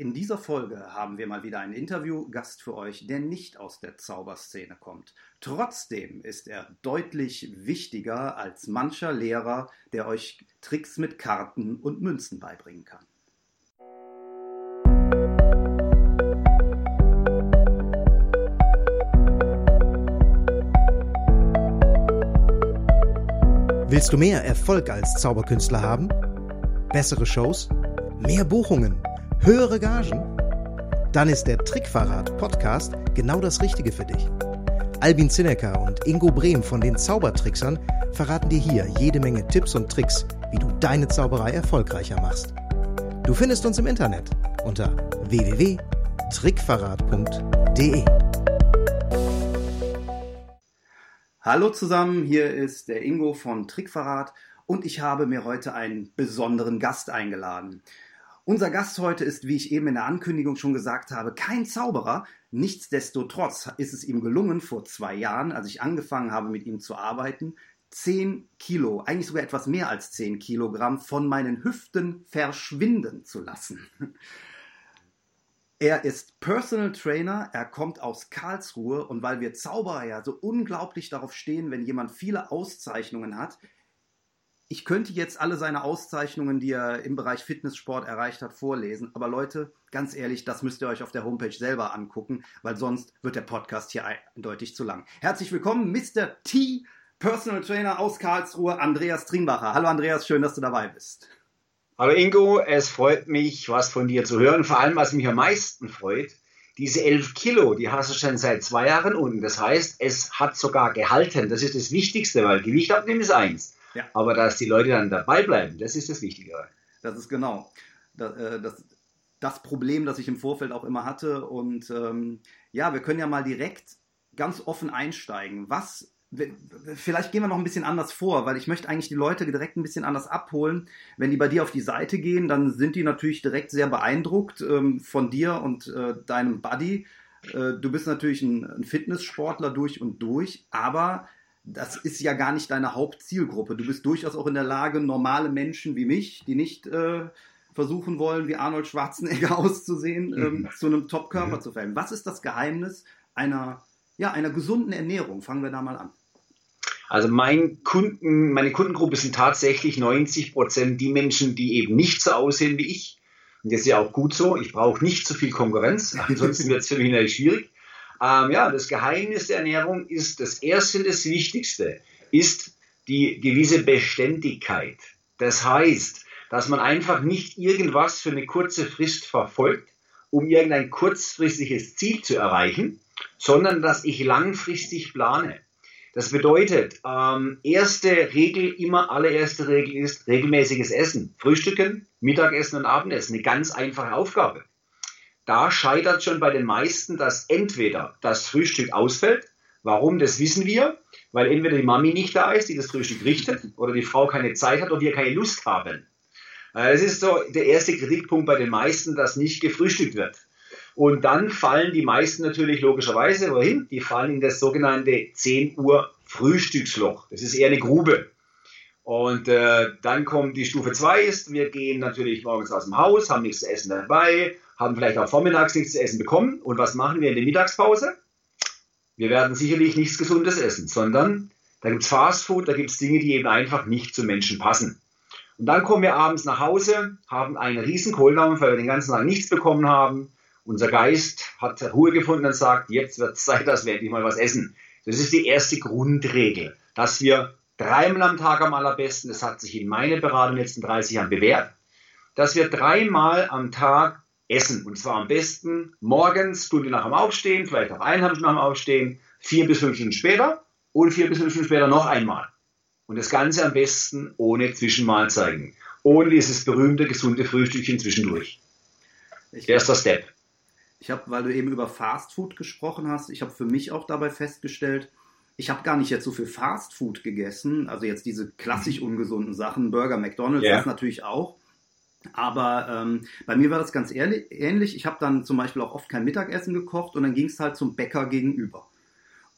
In dieser Folge haben wir mal wieder einen Interviewgast für euch, der nicht aus der Zauberszene kommt. Trotzdem ist er deutlich wichtiger als mancher Lehrer, der euch Tricks mit Karten und Münzen beibringen kann. Willst du mehr Erfolg als Zauberkünstler haben? Bessere Shows? Mehr Buchungen? Höhere Gagen? Dann ist der Trickverrat Podcast genau das Richtige für dich. Albin Zinecker und Ingo Brehm von den Zaubertricksern verraten dir hier jede Menge Tipps und Tricks, wie du deine Zauberei erfolgreicher machst. Du findest uns im Internet unter www.trickverrat.de. Hallo zusammen, hier ist der Ingo von Trickverrat und ich habe mir heute einen besonderen Gast eingeladen. Unser Gast heute ist, wie ich eben in der Ankündigung schon gesagt habe, kein Zauberer. Nichtsdestotrotz ist es ihm gelungen, vor zwei Jahren, als ich angefangen habe, mit ihm zu arbeiten, 10 Kilo, eigentlich sogar etwas mehr als 10 Kilogramm von meinen Hüften verschwinden zu lassen. Er ist Personal Trainer, er kommt aus Karlsruhe und weil wir Zauberer ja so unglaublich darauf stehen, wenn jemand viele Auszeichnungen hat, ich könnte jetzt alle seine Auszeichnungen, die er im Bereich Fitnesssport erreicht hat, vorlesen. Aber Leute, ganz ehrlich, das müsst ihr euch auf der Homepage selber angucken, weil sonst wird der Podcast hier eindeutig zu lang. Herzlich willkommen, Mr. T, Personal Trainer aus Karlsruhe, Andreas Trienbacher. Hallo Andreas, schön, dass du dabei bist. Hallo Ingo, es freut mich, was von dir zu hören. Vor allem, was mich am meisten freut, diese 11 Kilo, die hast du schon seit zwei Jahren unten. Das heißt, es hat sogar gehalten. Das ist das Wichtigste, weil Gewicht abnehmen ist eins. Ja. Aber dass die Leute dann dabei bleiben, das ist das Wichtige. Das ist genau das, äh, das, das Problem, das ich im Vorfeld auch immer hatte. Und ähm, ja, wir können ja mal direkt ganz offen einsteigen. Was vielleicht gehen wir noch ein bisschen anders vor, weil ich möchte eigentlich die Leute direkt ein bisschen anders abholen. Wenn die bei dir auf die Seite gehen, dann sind die natürlich direkt sehr beeindruckt ähm, von dir und äh, deinem Buddy. Äh, du bist natürlich ein, ein, Fitnesssportler durch und durch, aber das ist ja gar nicht deine Hauptzielgruppe. Du bist durchaus auch in der Lage, normale Menschen wie mich, die nicht äh, versuchen wollen, wie Arnold Schwarzenegger auszusehen, ähm, zu einem Top-Körper mhm. zu verhelfen. Was ist das Geheimnis einer, ja, einer gesunden Ernährung? Fangen wir da mal an. Also mein Kunden, meine Kundengruppe sind tatsächlich 90 Prozent die Menschen, die eben nicht so aussehen wie ich. Und das ist ja auch gut so. Ich brauche nicht so viel Konkurrenz, ansonsten wird es für mich natürlich schwierig. Ähm, ja, das Geheimnis der Ernährung ist das erste das Wichtigste, ist die gewisse Beständigkeit. Das heißt, dass man einfach nicht irgendwas für eine kurze Frist verfolgt, um irgendein kurzfristiges Ziel zu erreichen, sondern dass ich langfristig plane. Das bedeutet, ähm, erste Regel, immer allererste Regel ist regelmäßiges Essen. Frühstücken, Mittagessen und Abendessen. Eine ganz einfache Aufgabe. Da scheitert schon bei den meisten, dass entweder das Frühstück ausfällt. Warum? Das wissen wir. Weil entweder die Mami nicht da ist, die das Frühstück richtet, oder die Frau keine Zeit hat oder wir keine Lust haben. Äh, das ist so der erste Kritikpunkt bei den meisten, dass nicht gefrühstückt wird. Und dann fallen die meisten natürlich logischerweise wohin? Die fallen in das sogenannte 10 Uhr Frühstücksloch. Das ist eher eine Grube. Und äh, dann kommt die Stufe 2 ist, wir gehen natürlich morgens aus dem Haus, haben nichts zu essen dabei, haben vielleicht auch vormittags nichts zu essen bekommen. Und was machen wir in der Mittagspause? Wir werden sicherlich nichts Gesundes essen, sondern da gibt es Fastfood, da gibt es Dinge, die eben einfach nicht zu Menschen passen. Und dann kommen wir abends nach Hause, haben einen riesen Kohldampf, weil wir den ganzen Tag nichts bekommen haben, unser Geist hat Ruhe gefunden und sagt, jetzt wird es Zeit, dass wir endlich mal was essen. Das ist die erste Grundregel, dass wir dreimal am Tag am allerbesten, das hat sich in meiner Beratung in den letzten 30 Jahren bewährt, dass wir dreimal am Tag essen. Und zwar am besten morgens, Stunde nach dem Aufstehen, vielleicht auch eineinhalb Stunden nach dem Aufstehen, vier bis fünf Stunden später und vier bis fünf Stunden später noch einmal. Und das Ganze am besten ohne Zwischenmahlzeiten. Ohne dieses berühmte, gesunde Frühstückchen zwischendurch. Erster Step. Ich habe, weil du eben über Fast Food gesprochen hast, ich habe für mich auch dabei festgestellt, ich habe gar nicht jetzt so viel Fast Food gegessen, also jetzt diese klassisch mhm. ungesunden Sachen, Burger, McDonald's, yeah. das natürlich auch. Aber ähm, bei mir war das ganz ehrlich, ähnlich. Ich habe dann zum Beispiel auch oft kein Mittagessen gekocht und dann ging es halt zum Bäcker gegenüber.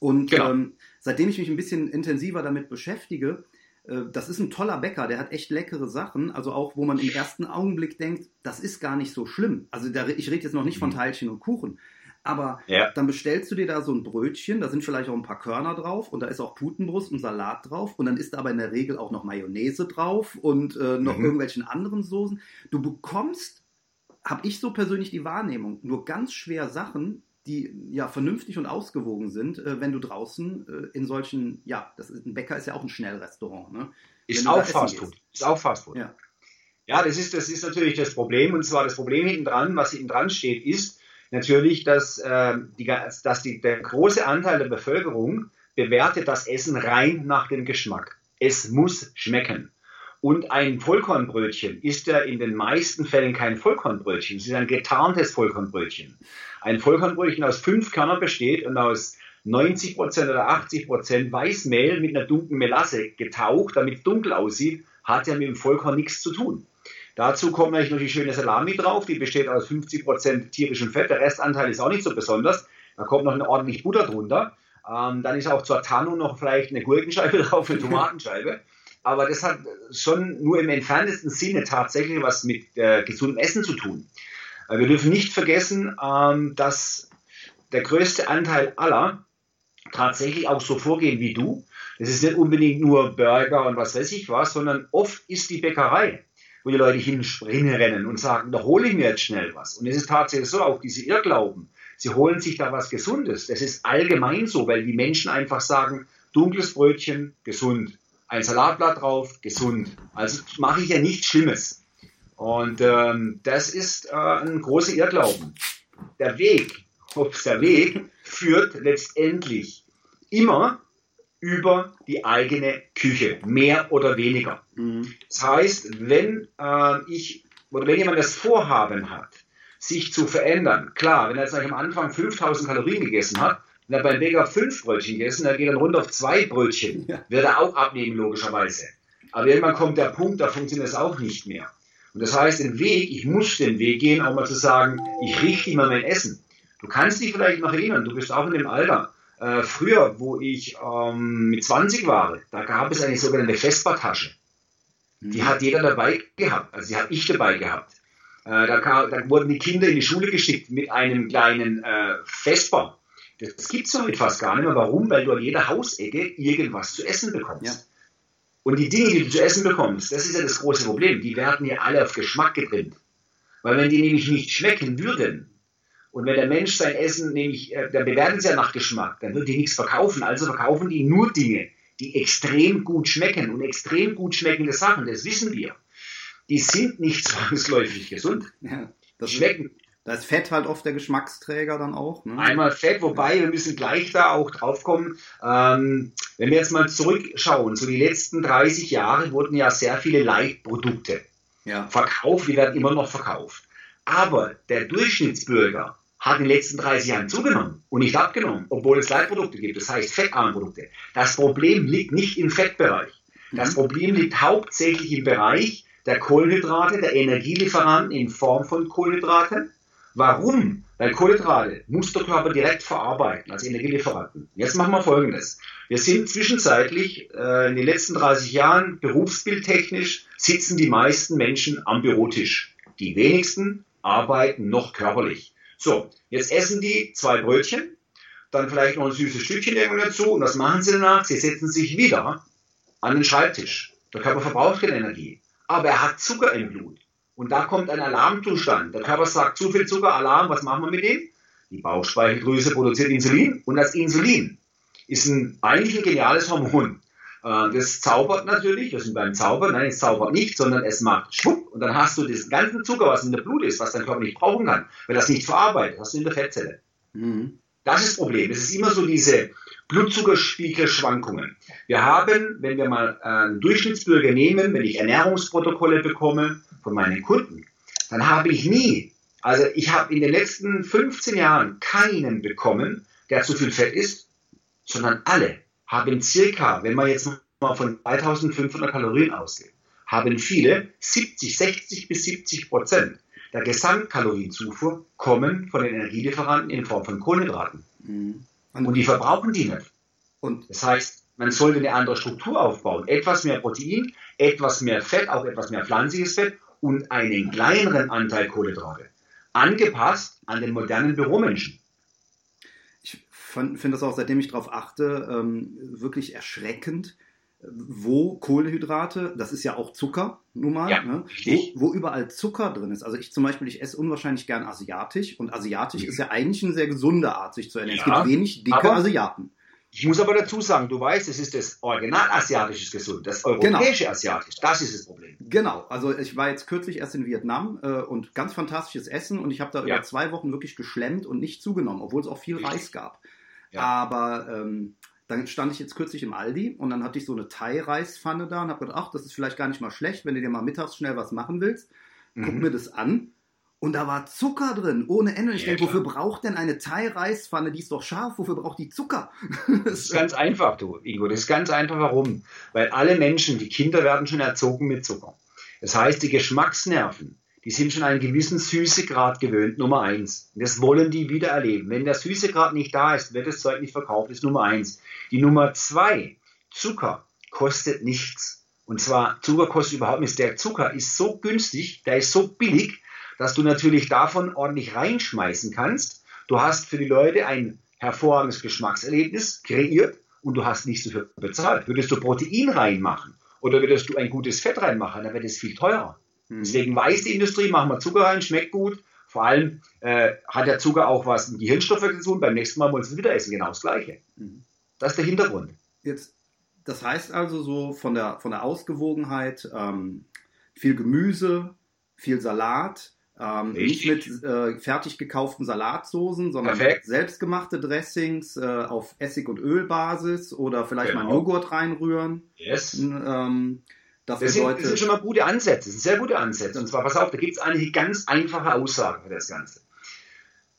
Und genau. ähm, seitdem ich mich ein bisschen intensiver damit beschäftige, äh, das ist ein toller Bäcker, der hat echt leckere Sachen, also auch, wo man im ersten Augenblick denkt, das ist gar nicht so schlimm. Also da, ich rede jetzt noch nicht von mhm. Teilchen und Kuchen, aber ja. dann bestellst du dir da so ein Brötchen, da sind vielleicht auch ein paar Körner drauf und da ist auch Putenbrust und Salat drauf und dann ist da aber in der Regel auch noch Mayonnaise drauf und äh, noch mhm. irgendwelchen anderen Soßen. Du bekommst, habe ich so persönlich die Wahrnehmung, nur ganz schwer Sachen, die ja vernünftig und ausgewogen sind, äh, wenn du draußen äh, in solchen, ja, das ist, ein Bäcker ist ja auch ein Schnellrestaurant. Ne? Ist auch Fastfood. Ist auch Fastfood. Ja. ja, das ist, das ist natürlich das Problem. Und zwar das Problem hinten dran, was hinten dran steht, ist natürlich, dass, äh, die, dass die, der große Anteil der Bevölkerung bewertet das Essen rein nach dem Geschmack. Es muss schmecken. Und ein Vollkornbrötchen ist ja in den meisten Fällen kein Vollkornbrötchen, es ist ein getarntes Vollkornbrötchen. Ein Vollkornbrötchen aus fünf Körnern besteht und aus 90% oder 80% Weißmehl mit einer dunklen Melasse getaucht, damit es dunkel aussieht, hat ja mit dem Vollkorn nichts zu tun. Dazu kommt natürlich noch die schöne Salami drauf, die besteht aus 50% tierischem Fett, der Restanteil ist auch nicht so besonders. Da kommt noch eine ordentlich Butter drunter. Ähm, dann ist auch zur Tarnung noch vielleicht eine Gurkenscheibe drauf, eine Tomatenscheibe. Aber das hat schon nur im entferntesten Sinne tatsächlich was mit äh, gesundem Essen zu tun. Äh, wir dürfen nicht vergessen, ähm, dass der größte Anteil aller tatsächlich auch so vorgehen wie du. Das ist nicht unbedingt nur Burger und was weiß ich was, sondern oft ist die Bäckerei, wo die Leute hinspringen rennen und sagen, da hole ich mir jetzt schnell was. Und es ist tatsächlich so, auch diese Irrglauben, sie holen sich da was Gesundes. Das ist allgemein so, weil die Menschen einfach sagen, dunkles Brötchen, gesund ein Salatblatt drauf, gesund. Also mache ich ja nichts Schlimmes. Und ähm, das ist äh, ein großer Irrglauben. Der Weg, ups, der Weg führt letztendlich immer über die eigene Küche, mehr oder weniger. Mhm. Das heißt, wenn äh, ich oder wenn jemand das Vorhaben hat, sich zu verändern, klar, wenn er jetzt am Anfang 5000 Kalorien gegessen hat, wenn er beim Bäcker fünf Brötchen gegessen, dann geht er runter auf zwei Brötchen. Ja. Wird er auch abnehmen, logischerweise. Aber irgendwann kommt der Punkt, da funktioniert es auch nicht mehr. Und das heißt, den Weg, ich muss den Weg gehen, auch mal zu sagen, ich richte immer mein Essen. Du kannst dich vielleicht noch erinnern, du bist auch in dem Alter. Äh, früher, wo ich ähm, mit 20 war, da gab es eine sogenannte Vespertasche. Die mhm. hat jeder dabei gehabt, also die habe ich dabei gehabt. Äh, da, kam, da, wurden die Kinder in die Schule geschickt mit einem kleinen äh, Vesper. Das gibt es heute fast gar nicht mehr. Warum? Weil du an jeder Hausecke irgendwas zu essen bekommst. Ja. Und die Dinge, die du zu essen bekommst, das ist ja das große Problem. Die werden ja alle auf Geschmack getrimmt. Weil wenn die nämlich nicht schmecken würden, und wenn der Mensch sein Essen nämlich, äh, dann bewerten sie ja nach Geschmack, dann wird die nichts verkaufen. Also verkaufen die nur Dinge, die extrem gut schmecken. Und extrem gut schmeckende Sachen, das wissen wir, die sind nicht zwangsläufig gesund. Ja, das schmecken. Da ist Fett halt oft der Geschmacksträger dann auch. Ne? Einmal Fett, wobei wir müssen gleich da auch drauf kommen. Ähm, wenn wir jetzt mal zurückschauen, so die letzten 30 Jahre wurden ja sehr viele Leitprodukte ja. verkauft, die werden immer noch verkauft. Aber der Durchschnittsbürger hat in den letzten 30 Jahren zugenommen und nicht abgenommen, obwohl es Leitprodukte gibt, das heißt fettarme Produkte. Das Problem liegt nicht im Fettbereich. Das mhm. Problem liegt hauptsächlich im Bereich der Kohlenhydrate, der Energielieferanten in Form von Kohlenhydraten Warum? Weil Kohlenhydrate muss der Körper direkt verarbeiten als Energielieferanten. Jetzt machen wir Folgendes. Wir sind zwischenzeitlich äh, in den letzten 30 Jahren berufsbildtechnisch sitzen die meisten Menschen am Bürotisch. Die wenigsten arbeiten noch körperlich. So, jetzt essen die zwei Brötchen, dann vielleicht noch ein süßes Stückchen irgendwo dazu und was machen sie danach? Sie setzen sich wieder an den Schreibtisch. Der Körper verbraucht keine Energie, aber er hat Zucker im Blut. Und da kommt ein Alarmzustand. Der Körper sagt, zu viel Zucker, Alarm, was machen wir mit dem? Die Bauchspeicheldrüse produziert Insulin und das Insulin ist ein, eigentlich ein geniales Hormon. Äh, das zaubert natürlich, das ist beim Zaubern, nein, es zaubert nicht, sondern es macht schwupp und dann hast du das ganze Zucker, was in der Blut ist, was dein Körper nicht brauchen kann, weil das nicht verarbeitet, hast du in der Fettzelle. Mhm. Das ist das Problem. Es ist immer so diese Blutzuckerspiegelschwankungen. Wir haben, wenn wir mal einen Durchschnittsbürger nehmen, wenn ich Ernährungsprotokolle bekomme von meinen Kunden, dann habe ich nie, also ich habe in den letzten 15 Jahren keinen bekommen, der zu viel Fett isst, sondern alle haben circa, wenn man jetzt mal von 2500 Kalorien ausgeht, haben viele 70, 60 bis 70 Prozent der Gesamtkalorienzufuhr kommen von den Energielieferanten in Form von Kohlenhydraten. Mhm. Und, und, die verbrauchen die nicht. Und das heißt, Man sollte eine andere Struktur aufbauen. Etwas mehr Protein, etwas mehr Fett, auch etwas mehr pflanzliches Fett und einen kleineren Anteil Kohlenhydrate. Angepasst an den modernen Büromenschen. Ich finde das auch, seitdem ich darauf achte, ähm, wirklich erschreckend, wo Kohlenhydrate, das ist ja auch Zucker, nun mal, Ja, ne? wo, wo überall Zucker drin ist. Also ich zum Beispiel, ich esse unwahrscheinlich gern asiatisch und asiatisch ist ja eigentlich eine sehr gesunde Art, sich zu ernähren. es Ja, gibt wenig dicke Asiaten. Ich muss aber dazu sagen, du weißt, es ist das Original asiatisches gesund, das europäische asiatisch. Das ist das Problem. Genau, also ich war jetzt kürzlich erst in Vietnam äh, und ganz fantastisches Essen und ich habe da Ja. über zwei Wochen wirklich geschlemmt und nicht zugenommen, obwohl es auch viel Richtig. Reis gab. Ja. Aber ähm, dann stand ich jetzt kürzlich im Aldi und dann hatte ich so eine Thai-Reispfanne da und habe gedacht, ach, das ist vielleicht gar nicht mal schlecht, wenn du dir mal mittags schnell was machen willst. Guck Mhm. mir das an. Und da war Zucker drin, ohne Ende. Ich Ja, denke, wofür braucht denn eine Thai-Reispfanne? Die ist doch scharf. Wofür braucht die Zucker? Das ist ganz einfach, du, Ingo. Das ist ganz einfach. Warum? Weil alle Menschen, die Kinder werden schon erzogen mit Zucker. Das heißt, die Geschmacksnerven, die sind schon einen gewissen Süßegrad gewöhnt, Nummer eins. Das wollen die wieder erleben. Wenn der Süßegrad nicht da ist, wird das Zeug nicht verkauft, ist Nummer eins. Die Nummer zwei, Zucker kostet nichts. Und zwar, Zucker kostet überhaupt nichts. Der Zucker ist so günstig, der ist so billig, dass du natürlich davon ordentlich reinschmeißen kannst. Du hast für die Leute ein hervorragendes Geschmackserlebnis kreiert und du hast nichts dafür bezahlt. Würdest du Protein reinmachen oder würdest du ein gutes Fett reinmachen, dann wäre das viel teurer. Deswegen weiß die Industrie, machen wir Zucker rein, schmeckt gut. Vor allem äh, hat der Zucker auch was mit Gehirnstoffe zu tun. Beim nächsten Mal wollen sie wieder essen, genau das Gleiche. Mhm. Das ist der Hintergrund. Jetzt, das heißt also so von der, von der Ausgewogenheit ähm, viel Gemüse, viel Salat, ähm, nicht mit äh, fertig gekauften Salatsoßen, sondern selbstgemachte Dressings äh, auf Essig- und Ölbasis oder vielleicht mal Genau. Joghurt reinrühren. Yes. Ähm, dass Das sind, Leute, das sind schon mal gute Ansätze, das sind sehr gute Ansätze. Und zwar, pass auf, da gibt es eine ganz einfache Aussage für das Ganze.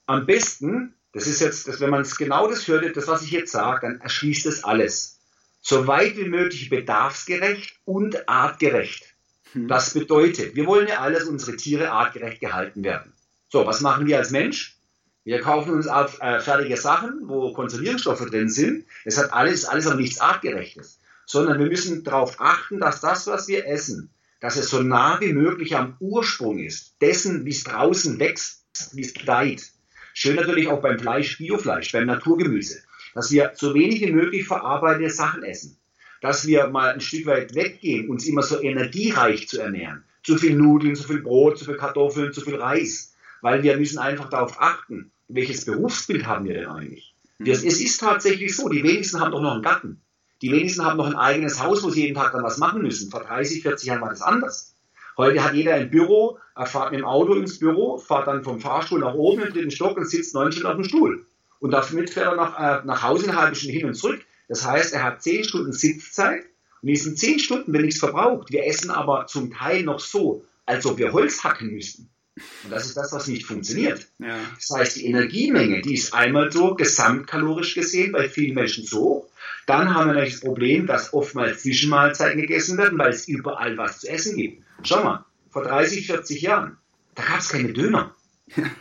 Am besten, das ist jetzt, das, wenn man es genau das hört, das, was ich jetzt sage, dann erschließt es alles. So weit wie möglich bedarfsgerecht und artgerecht. Hm. Das bedeutet, wir wollen ja alles, unsere Tiere artgerecht gehalten werden. So, was machen wir als Mensch? Wir kaufen uns auf, äh, fertige Sachen, wo Konservierungsstoffe drin sind. Es hat alles, alles aber nichts artgerechtes. Sondern wir müssen darauf achten, dass das, was wir essen, dass es so nah wie möglich am Ursprung ist. Dessen, wie es draußen wächst, wie es gedeiht. Schön natürlich auch beim Fleisch, Biofleisch, beim Naturgemüse. Dass wir so wenig wie möglich verarbeitete Sachen essen. Dass wir mal ein Stück weit weggehen, uns immer so energiereich zu ernähren. Zu viel Nudeln, zu viel Brot, zu viel Kartoffeln, zu viel Reis. Weil wir müssen einfach darauf achten, welches Berufsbild haben wir denn eigentlich? Das, es ist tatsächlich so, die wenigsten haben doch noch einen Garten. Die wenigsten haben noch ein eigenes Haus, wo sie jeden Tag dann was machen müssen. Vor 30, 40 Jahren war das anders. Heute hat jeder ein Büro, er fährt mit dem Auto ins Büro, fährt dann vom Fahrstuhl nach oben im dritten Stock und sitzt neun Stunden auf dem Stuhl. Und damit fährt er nach, äh, nach Hause eine halbe Stunde hin und zurück. Das heißt, er hat zehn Stunden Sitzzeit und in diesen zehn Stunden wird nichts verbraucht. Wir essen aber zum Teil noch so, als ob wir Holz hacken müssten. Und das ist das, was nicht funktioniert. ja. Das heißt, die Energiemenge, die ist einmal so gesamtkalorisch gesehen bei vielen Menschen so hoch. Dann haben wir natürlich das Problem, dass oftmals Zwischenmahlzeiten gegessen werden, weil es überall was zu essen gibt. Schau mal, vor 30, 40 Jahren, da gab es keine Döner.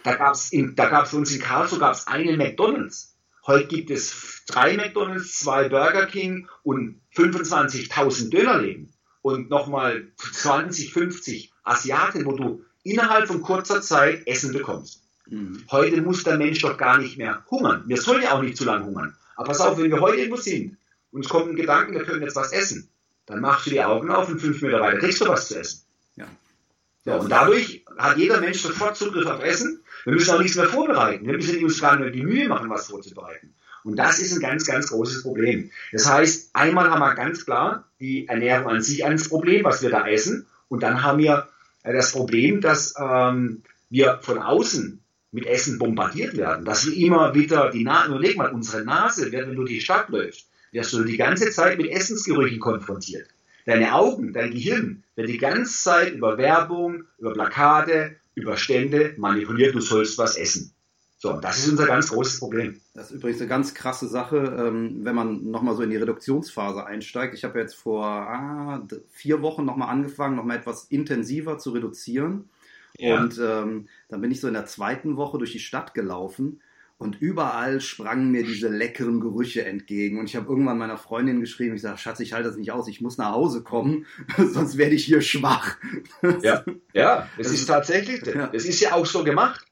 Da gab es da gab's für uns in Karlsruhe gab's einen McDonalds. Heute gibt es drei McDonalds, zwei Burger King und 25.000 Dönerläden. Und nochmal 20, 50 Asiaten, wo du innerhalb von kurzer Zeit Essen bekommst. Mhm. Heute muss der Mensch doch gar nicht mehr hungern. Wir sollen ja auch nicht zu lange hungern. Aber pass auf, wenn wir heute irgendwo sind und es kommt ein Gedanken, wir können jetzt was essen, dann machst du die Augen auf und fünf Meter weiter kriegst du was zu essen. Ja. Ja, und dadurch hat jeder Mensch sofort Zugriff auf Essen. Wir müssen auch nichts mehr vorbereiten. Wir müssen uns gar nicht die Mühe machen, was vorzubereiten. Und das ist ein ganz, ganz großes Problem. Das heißt, einmal haben wir ganz klar die Ernährung an sich als Problem, was wir da essen. Und dann haben wir das Problem, dass ähm, wir von außen mit Essen bombardiert werden. Dass wir immer wieder die Nase, überleg mal, unsere Nase, wenn du durch die Stadt läufst, wirst du die ganze Zeit mit Essensgerüchen konfrontiert. Deine Augen, dein Gehirn wird die ganze Zeit über Werbung, über Plakate, über Stände manipuliert, du sollst was essen. So, und das ist unser ganz großes Problem. Das ist übrigens eine ganz krasse Sache, ähm, wenn man nochmal so in die Reduktionsphase einsteigt. Ich habe jetzt vor ah, vier Wochen nochmal angefangen, nochmal etwas intensiver zu reduzieren. Ja. Und ähm, dann bin ich so in der zweiten Woche durch die Stadt gelaufen. Und überall sprangen mir diese leckeren Gerüche entgegen. Und ich habe irgendwann meiner Freundin geschrieben, ich sage, Schatz, ich halte das nicht aus, ich muss nach Hause kommen, sonst werde ich hier schwach. Ja, ja, das ist tatsächlich, das ist ja auch so gemacht.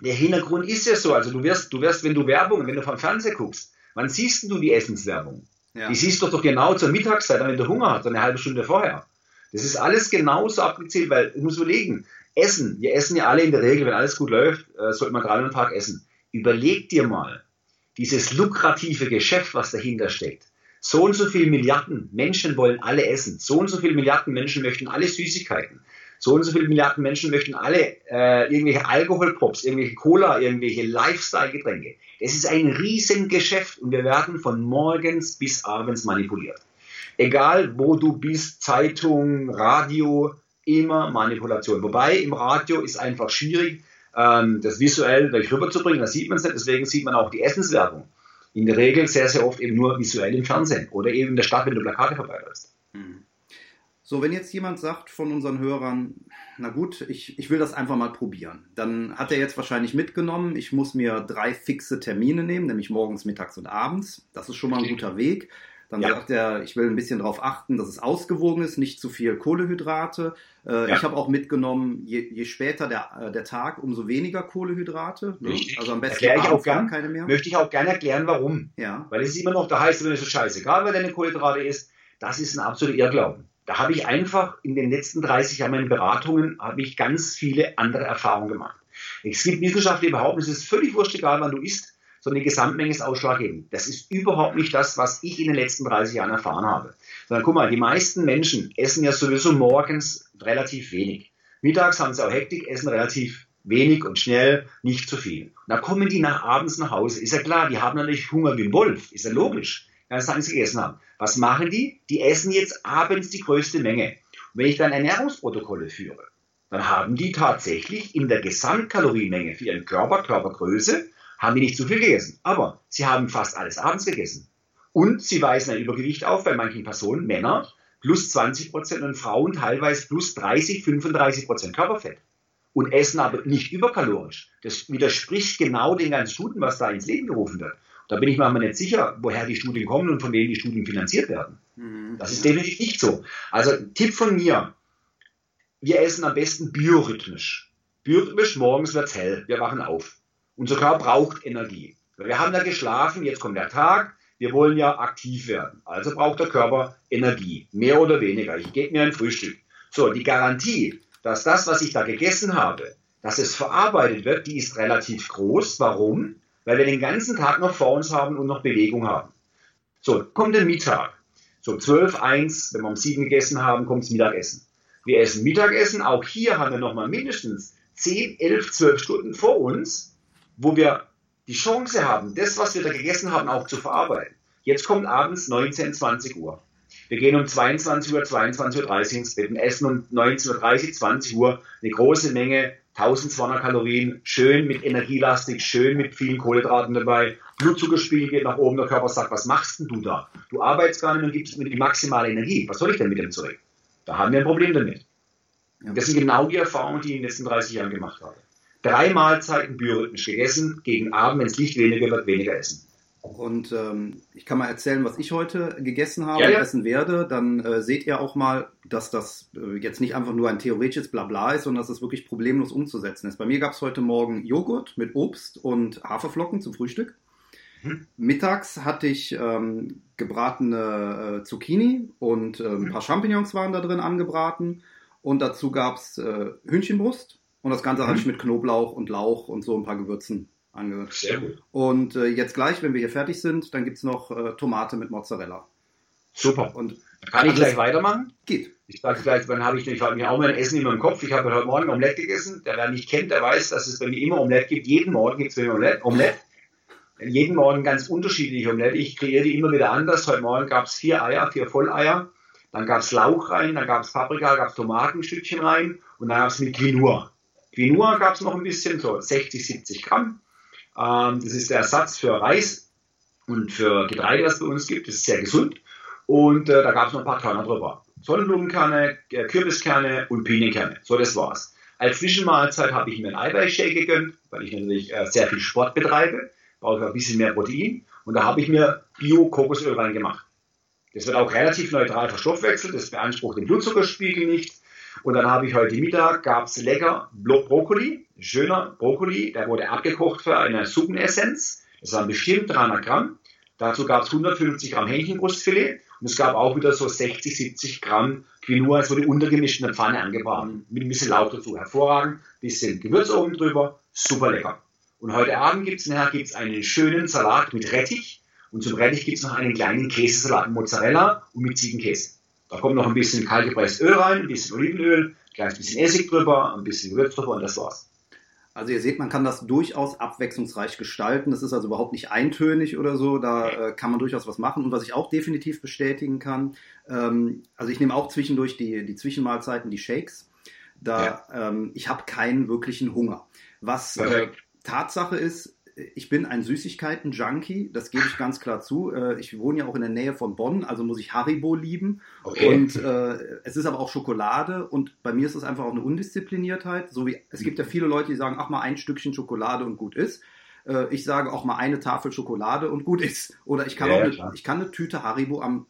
Der Hintergrund ist ja so, also du wirst, du wirst, wenn du Werbung, wenn du vom Fernseher guckst, wann siehst du die Essenswerbung? Ja. Die siehst du doch genau zur Mittagszeit, wenn du Hunger hast, eine halbe Stunde vorher. Das ist alles genauso abgezählt, weil, ich muss überlegen, Essen, wir essen ja alle in der Regel, wenn alles gut läuft, äh, sollte man gerade am Tag essen überleg dir mal, dieses lukrative Geschäft, was dahinter steckt. So und so viele Milliarden Menschen wollen alle essen. So und so viele Milliarden Menschen möchten alle Süßigkeiten. So und so viele Milliarden Menschen möchten alle äh, irgendwelche Alkoholpops, irgendwelche Cola, irgendwelche Lifestyle-Getränke. Das ist ein Riesengeschäft und wir werden von morgens bis abends manipuliert. Egal wo du bist, Zeitung, Radio, immer Manipulation. Wobei im Radio ist einfach schwierig, ähm, das visuell rüberzubringen. Da sieht man es nicht, deswegen sieht man auch die Essenswerbung. In der Regel sehr, sehr oft eben nur visuell im Fernsehen oder eben in der Stadt, wenn du Plakate vorbeiläufst. So, wenn jetzt jemand sagt von unseren Hörern, na gut, ich, ich will das einfach mal probieren, dann hat er jetzt wahrscheinlich mitgenommen, ich muss mir drei fixe Termine nehmen, nämlich morgens, mittags und abends. Das ist schon mal ein guter Weg. Dann ja. sagt er, ich will ein bisschen darauf achten, dass es ausgewogen ist, nicht zu viel Kohlehydrate. Äh, ja. Ich habe auch mitgenommen, je, je später der, äh, der Tag, umso weniger Kohlehydrate. Ne? Also am besten ich auch gern, keine mehr. Möchte ich auch gerne erklären, warum. Ja. Weil es ist immer noch, da heißt es, wenn es so scheißegal, wer deine Kohlehydrate ist, das ist ein absoluter Irrglauben. Da habe ich einfach in den letzten 30 Jahren meinen Beratungen habe ich ganz viele andere Erfahrungen gemacht. Es gibt Wissenschaftler, die behaupten, es ist völlig wurscht, egal wann du isst sondern die Gesamtmenge ist ausschlaggebend. Das ist überhaupt nicht das, was ich in den letzten 30 Jahren erfahren habe. Sondern guck mal, die meisten Menschen essen ja sowieso morgens relativ wenig. Mittags haben sie auch Hektik, essen relativ wenig und schnell, nicht zu viel. Und dann kommen die nach abends nach Hause. Ist ja klar, die haben natürlich Hunger wie ein Wolf. Ist ja logisch. Ganz sagen, sie gegessen haben. Was machen die? Die essen jetzt abends die größte Menge. Und wenn ich dann Ernährungsprotokolle führe, dann haben die tatsächlich in der Gesamtkalorienmenge für ihren Körper, Körpergröße, haben die nicht zu viel gegessen. Aber sie haben fast alles abends gegessen. Und sie weisen ein Übergewicht auf bei manchen Personen, Männer, plus 20 Prozent und Frauen teilweise plus 30, 35 Prozent Körperfett. Und essen aber nicht überkalorisch. Das widerspricht genau den ganzen Studien, was da ins Leben gerufen wird. Da bin ich mir aber nicht sicher, woher die Studien kommen und von wem die Studien finanziert werden. Mhm. Das ist definitiv nicht so. Also Tipp von mir, wir essen am besten biorhythmisch. Biorhythmisch, morgens wird's hell, wir wachen auf. Unser Körper braucht Energie. Wir haben da geschlafen, jetzt kommt der Tag, wir wollen ja aktiv werden. Also braucht der Körper Energie, mehr oder weniger. Ich gebe mir ein Frühstück. So, die Garantie, dass das, was ich da gegessen habe, dass es verarbeitet wird, die ist relativ groß. Warum? Weil wir den ganzen Tag noch vor uns haben und noch Bewegung haben. So, kommt der Mittag. So 12, 1, wenn wir um 7 gegessen haben, kommt das Mittagessen. Wir essen Mittagessen, auch hier haben wir nochmal mindestens 10, 11, 12 Stunden vor uns wo wir die Chance haben, das, was wir da gegessen haben, auch zu verarbeiten. Jetzt kommt abends 19, 20 Uhr. Wir gehen um 22 Uhr, 22.30 Uhr ins Bett und essen um 19.30 Uhr, 20 Uhr eine große Menge, 1200 Kalorien, schön mit Energielastig, schön mit vielen Kohlenhydraten dabei. Blutzuckerspiegel geht nach oben, der Körper sagt, was machst denn du da? Du arbeitest gar nicht und gibst mir die maximale Energie. Was soll ich denn mit dem zurück? Da haben wir ein Problem damit. Das sind genau die Erfahrungen, die ich in den letzten 30 Jahren gemacht habe drei Mahlzeiten biorhythmisch gegessen, gegen Abend, wenn es Licht weniger wird, weniger essen. Und ähm, ich kann mal erzählen, was ich heute gegessen habe ja, ja. und essen werde. Dann äh, seht ihr auch mal, dass das äh, jetzt nicht einfach nur ein theoretisches Blabla ist, sondern dass es wirklich problemlos umzusetzen ist. Bei mir gab es heute Morgen Joghurt mit Obst und Haferflocken zum Frühstück. Hm. Mittags hatte ich ähm, gebratene äh, Zucchini und äh, ein paar Champignons waren da drin angebraten. Und dazu gab es äh, Hühnchenbrust und das Ganze mhm. hatte ich mit Knoblauch und Lauch und so ein paar Gewürzen angehört. Sehr gut. Und äh, jetzt gleich, wenn wir hier fertig sind, dann gibt es noch äh, Tomate mit Mozzarella. Super. Und kann ich gleich weitermachen? Geht. Ich sage gleich, dann habe ich, ich habe mir auch mein Essen immer im Kopf. Ich habe heute Morgen Omelette gegessen. Der, wer mich kennt, der weiß, dass es bei mir immer Omelette gibt. Jeden Morgen gibt es bei mir Omelette. Omelette. Jeden Morgen ganz unterschiedliche Omelette. Ich kreiere die immer wieder anders. Heute Morgen gab es vier Eier, vier Volleier. Dann gab es Lauch rein, dann gab es Paprika, gab es Tomatenstückchen rein und dann gab es mit Quinoa. Quinoa gab es noch ein bisschen, so 60, 70 Gramm. Ähm, das ist der Ersatz für Reis und für Getreide, das es bei uns gibt. Das ist sehr gesund. Und äh, da gab es noch ein paar Körner drüber. Sonnenblumenkerne, äh, Kürbiskerne und Pinienkerne. So, das war's. Als Zwischenmahlzeit habe ich mir einen Eiweißshake gegönnt, weil ich natürlich äh, sehr viel Sport betreibe, brauche ich ein bisschen mehr Protein und da habe ich mir Bio-Kokosöl reingemacht. Das wird auch relativ neutral verstoffwechselt, das beansprucht den Blutzuckerspiegel nicht. Und dann habe ich heute Mittag, gab es lecker Brokkoli, schöner Brokkoli, der wurde abgekocht für eine Suppenessenz. Das waren bestimmt 300 Gramm. Dazu gab es 150 Gramm Hähnchenbrustfilet und es gab auch wieder so 60, 70 Gramm Quinoa. Es wurde untergemischt in der Pfanne angebraten. Mit ein bisschen Lauch dazu. Hervorragend. Bisschen Gewürz oben drüber. Super lecker. Und heute Abend gibt es nachher gibt's einen schönen Salat mit Rettich. Und zum Rettich gibt es noch einen kleinen Käsesalat mit Mozzarella und mit Ziegenkäse. Da kommt noch ein bisschen kaltgepresstes Öl rein, ein bisschen Olivenöl, ein kleines bisschen Essig drüber, ein bisschen Gewürz drüber und das war's. Also ihr seht, man kann das durchaus abwechslungsreich gestalten. Das ist also überhaupt nicht eintönig oder so. Da äh, kann man durchaus was machen. Und was ich auch definitiv bestätigen kann, ähm, also ich nehme auch zwischendurch die, die Zwischenmahlzeiten, die Shakes. Da ja. ähm, ich habe keinen wirklichen Hunger. Was äh, Tatsache ist, ich bin ein Süßigkeiten-Junkie, das gebe ich ganz klar zu. Äh, ich wohne ja auch in der Nähe von Bonn, also muss ich Haribo lieben. Okay. Und äh, es ist aber auch Schokolade und bei mir ist es einfach auch eine Undiszipliniertheit. So wie es gibt ja viele Leute, die sagen, ach mal ein Stückchen Schokolade und gut ist. Äh, ich sage auch mal eine Tafel Schokolade und gut ist. Oder ich kann ja, auch eine, ich kann eine Tüte Haribo am,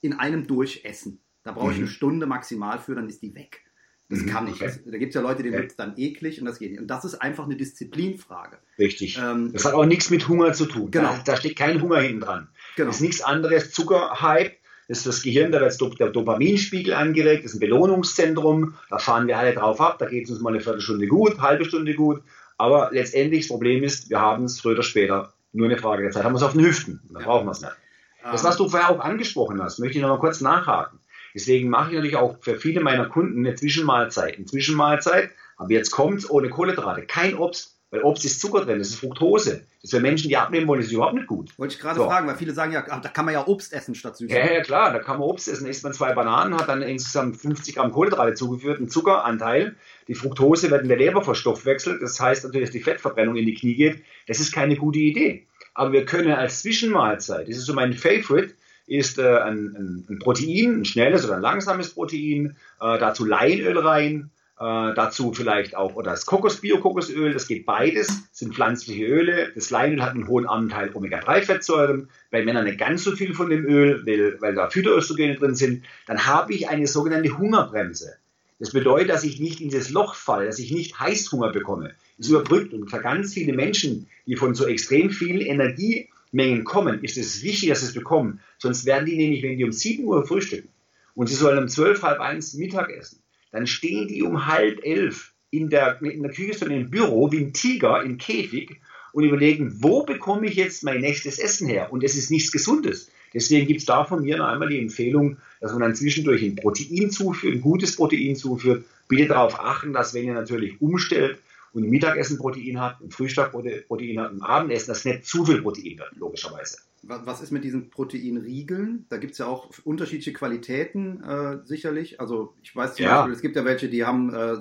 in einem durchessen. Da brauche ich mhm. eine Stunde maximal für, dann ist die weg. Das mhm, kann ich. Okay. Da gibt es ja Leute, denen okay. wird es dann eklig und das geht nicht. Und das ist einfach eine Disziplinfrage. Richtig. Ähm, das hat auch nichts mit Hunger zu tun. Genau. Da, da steht kein Hunger hinten dran. Genau. Das ist nichts anderes. Zuckerhype, das ist das Gehirn, da wird der Dopaminspiegel angeregt, das ist ein Belohnungszentrum, da fahren wir alle drauf ab, da geht es uns mal eine Viertelstunde gut, eine halbe Stunde gut. Aber letztendlich das Problem ist, wir haben es früher oder später, nur eine Frage der Zeit, haben wir es auf den Hüften. Dann ja. brauchen wir es nicht. Das, was du vorher auch angesprochen hast, möchte ich noch mal kurz nachhaken. Deswegen mache ich natürlich auch für viele meiner Kunden eine Zwischenmahlzeit. Eine Zwischenmahlzeit, aber jetzt kommt es ohne Kohlenhydrate, kein Obst. Weil Obst ist Zucker drin, das ist Fructose. Das ist für Menschen, die abnehmen wollen, ist überhaupt nicht gut. Wollte ich gerade so. fragen, weil viele sagen ja, da kann man ja Obst essen statt Süßigkeiten. Ja, ja, klar, da kann man Obst essen. Isst man zwei Bananen, hat dann insgesamt 50 Gramm Kohlenhydrate zugeführt, einen Zuckeranteil. Die Fructose wird in der Leber verstoffwechselt. Das heißt natürlich, dass die Fettverbrennung in die Knie geht. Das ist keine gute Idee. Aber wir können als Zwischenmahlzeit, das ist so mein Favorite, ist äh, ein, ein, ein, Protein, ein schnelles oder ein langsames Protein, äh, dazu Leinöl rein, äh, dazu vielleicht auch, oder das Kokos, Bio-Kokosöl, das geht beides, sind pflanzliche Öle. Das Leinöl hat einen hohen Anteil Omega-3-Fettsäuren, bei Männern nicht ganz so viel von dem Öl, weil, weil da Phytoöstrogene drin sind. Dann habe ich eine sogenannte Hungerbremse. Das bedeutet, dass ich nicht in dieses Loch falle, dass ich nicht Heißhunger bekomme. Das überbrückt und für ganz viele Menschen, die von so extrem viel Energie Mengen kommen, ist es wichtig, dass sie es bekommen. Sonst werden die nämlich, wenn die um 7 Uhr frühstücken und sie sollen um 12, halb eins Mittag essen, dann stehen die um halb elf in der, in der Küche, sondern im Büro wie ein Tiger im Käfig und überlegen, wo bekomme ich jetzt mein nächstes Essen her? Und es ist nichts Gesundes. Deswegen gibt es da von mir noch einmal die Empfehlung, dass man dann zwischendurch ein Protein zuführt, ein gutes Protein zuführt. Bitte darauf achten, dass wenn ihr natürlich umstellt, und ein Mittagessen Protein hat, ein Frühstück Protein hat, ein Abendessen, das nicht zu viel Protein wird, logischerweise. Was ist mit diesen Proteinriegeln? Da gibt es ja auch unterschiedliche Qualitäten äh, sicherlich. Also ich weiß zum ja. Beispiel, es gibt ja welche, die haben äh,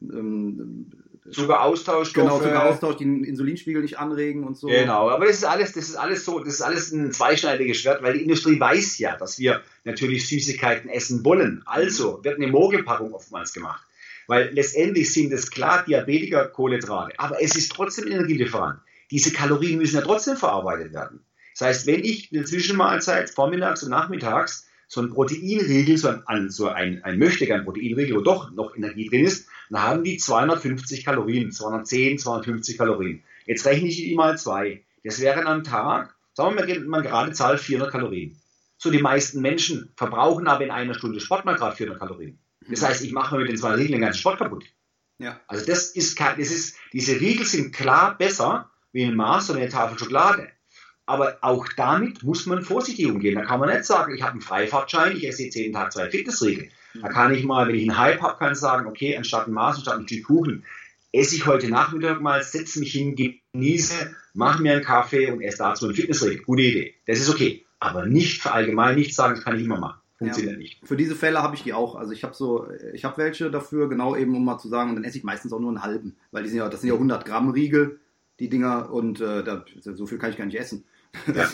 ähm, Zuckeraustausch. Genau, Zuckeraustausch, die den Insulinspiegel nicht anregen und so. Genau, aber das ist alles, das ist alles so, das ist alles ein zweischneidiges Schwert, weil die Industrie weiß ja, dass wir natürlich Süßigkeiten essen wollen. Also wird eine Mogelpackung oftmals gemacht. Weil letztendlich sind es klar Diabetiker Kohlenhydrate, aber es ist trotzdem Energielieferant. Diese Kalorien müssen ja trotzdem verarbeitet werden. Das heißt, wenn ich eine Zwischenmahlzeit vormittags und nachmittags so ein Proteinriegel, so ein, so ein, ein Möchtegern Proteinriegel, wo doch noch Energie drin ist, dann haben die 250 Kalorien, 210, 250 Kalorien. Jetzt rechne ich die mal zwei. Das wären am Tag, sagen wir mal, man gerade zahlt 400 Kalorien. So die meisten Menschen verbrauchen aber in einer Stunde Sport mal gerade 400 Kalorien. Das heißt, ich mache mit den zwei Riegeln den ganzen Sport kaputt. Ja. Also das ist, das ist, diese Riegel sind klar besser wie ein Mars oder eine Tafel Schokolade. Aber auch damit muss man vorsichtig umgehen. Da kann man nicht sagen, ich habe einen Freifahrtschein, ich esse jetzt jeden Tag zwei Fitnessriegel. Da kann ich mal, wenn ich einen Hype habe, kann ich sagen, okay, anstatt ein Mars, anstatt ein Stück Kuchen, esse ich heute Nachmittag mal, setze mich hin, genieße, mache mir einen Kaffee und esse dazu einen Fitnessriegel. Gute Idee. Das ist okay. Aber nicht für allgemein, nicht sagen, das kann ich immer machen. Funktioniert ja. nicht. Für diese Fälle habe ich die auch. Also ich habe so, ich habe welche dafür, genau eben um mal zu sagen, und dann esse ich meistens auch nur einen halben, weil die sind ja, das sind ja 100 Gramm Riegel, die Dinger, und äh, da, so viel kann ich gar nicht essen. Ja.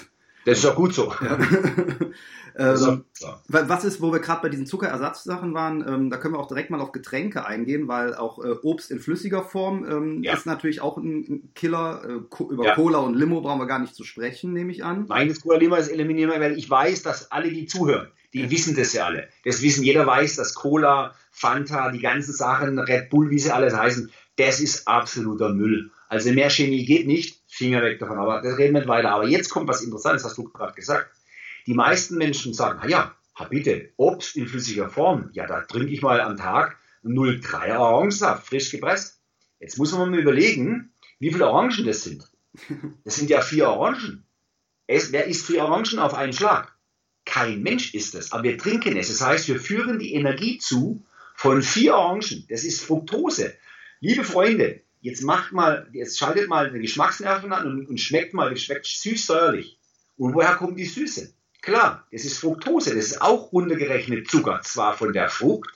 Das ist auch gut so. Ja. ähm, was ist, wo wir gerade bei diesen Zuckerersatzsachen waren, ähm, da können wir auch direkt mal auf Getränke eingehen, weil auch äh, Obst in flüssiger Form ähm, ja. ist natürlich auch ein Killer. Äh, über ja. Cola und Limo brauchen wir gar nicht zu sprechen, nehme ich an. Meines Cola Limo ist eliminieren, weil ich weiß, dass alle, die zuhören, die wissen das ja alle. Das wissen, jeder weiß, dass Cola, Fanta, die ganzen Sachen, Red Bull, wie sie alles heißen, das ist absoluter Müll. Also mehr Chemie geht nicht, Finger weg davon, aber das reden wir nicht weiter. Aber jetzt kommt was Interessantes, hast du gerade gesagt. Die meisten Menschen sagen, ja, bitte, Obst in flüssiger Form, ja, da trinke ich mal am Tag 0,3 Orangensaft, frisch gepresst. Jetzt muss man mal überlegen, wie viele Orangen das sind. Das sind ja vier Orangen. Es, wer isst vier Orangen auf einen Schlag? Kein Mensch ist es, aber wir trinken es. Das heißt, wir führen die Energie zu von vier Orangen. Das ist Fructose. Liebe Freunde, jetzt macht mal, jetzt schaltet mal den Geschmacksnerven an und, und schmeckt mal, das schmeckt süß-säuerlich. Und woher kommt die Süße? Klar, das ist Fructose, das ist auch runtergerechnet Zucker, zwar von der Frucht,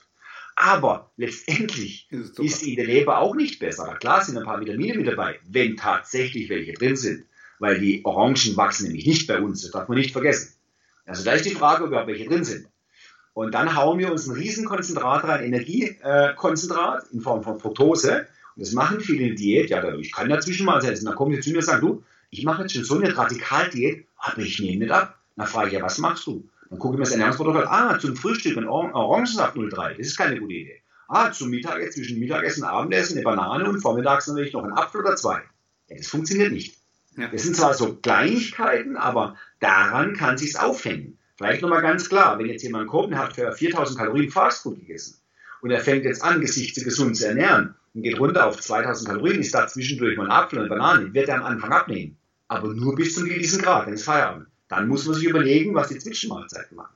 aber letztendlich ist, ist die in der Leber auch nicht besser. Aber klar sind ein paar Vitamine mit dabei, wenn tatsächlich welche drin sind. Weil die Orangen wachsen nämlich nicht bei uns, das darf man nicht vergessen. Also da ist die Frage, ob überhaupt welche drin sind. Und dann hauen wir uns ein Riesenkonzentrat rein, Energiekonzentrat in Form von Fructose. Und das machen viele in Diät. Ja, ich kann dazwischen mal setzen. Dann kommen sie zu mir und sagen, du, ich mache jetzt schon so eine Radikaldiät, aber ich nehme nicht ab. Dann frage ich, ja, was machst du? Dann gucke ich mir das Ernährungsprotokoll an. Ah, zum Frühstück ein Orangensaft 03. Das ist keine gute Idee. Ah, zum Mittag, zwischen Mittagessen und Abendessen eine Banane und vormittags natürlich noch ein Apfel oder zwei. Ja, das funktioniert nicht. Ja. Das sind zwar so Kleinigkeiten, aber daran kann sich's aufhängen. Vielleicht nochmal ganz klar, wenn jetzt jemand kommt und hat für 4000 Kalorien Fastfood gegessen und er fängt jetzt an, sich zu gesund zu ernähren und geht runter auf 2000 Kalorien, ist da zwischendurch mal ein Apfel und eine Banane, wird er am Anfang abnehmen. Aber nur bis zum gewissen Grad, dann ist Feierabend. Dann muss man sich überlegen, was die Zwischenmahlzeiten machen.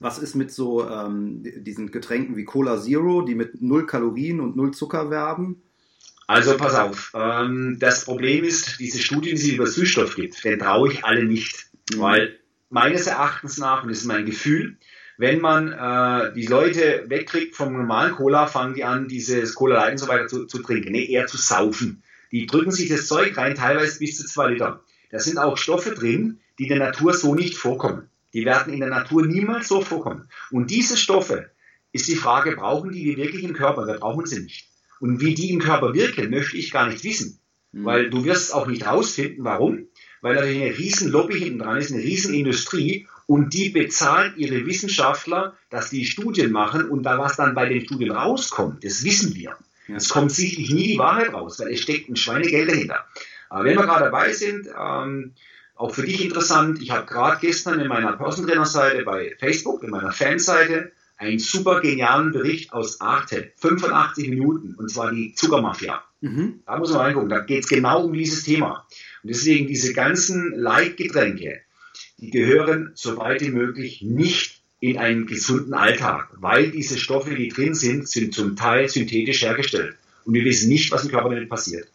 Was ist mit so ähm, diesen Getränken wie Cola Zero, die mit null Kalorien und null Zucker werben? Also pass auf, ähm, das Problem ist, diese Studien, die es über Süßstoff gibt, den traue ich alle nicht. Mhm. Weil meines Erachtens nach, und das ist mein Gefühl, wenn man äh, die Leute wegkriegt vom normalen Cola, fangen die an, dieses Cola Light und so weiter zu, zu trinken, nee, eher zu saufen. Die drücken sich das Zeug rein, teilweise bis zu zwei Liter. Da sind auch Stoffe drin, die in der Natur so nicht vorkommen. Die werden in der Natur niemals so vorkommen. Und diese Stoffe, ist die Frage, brauchen die die wirklich im Körper? Wir brauchen sie nicht. Und wie die im Körper wirken, möchte ich gar nicht wissen. Mhm. Weil du wirst auch nicht rausfinden, warum. Weil natürlich eine riesen Lobby hinten dran ist, eine riesen Industrie und die bezahlt ihre Wissenschaftler, dass die Studien machen und da was dann bei den Studien rauskommt, das wissen wir. Es kommt sicherlich nie die Wahrheit raus, weil es steckt ein Schweinegeld dahinter. Aber wenn wir gerade dabei sind, ähm, auch für dich interessant. Ich habe gerade gestern in meiner Persontrainer-Seite bei Facebook, in meiner Fanseite, einen super genialen Bericht aus Arte. 85 Minuten, und zwar die Zuckermafia. Mhm. Da muss man reingucken. Da geht es genau um dieses Thema. Und deswegen diese ganzen Leitgetränke, die gehören so weit wie möglich nicht in einen gesunden Alltag, weil diese Stoffe, die drin sind, sind zum Teil synthetisch hergestellt. Und wir wissen nicht, was im Körper damit passiert.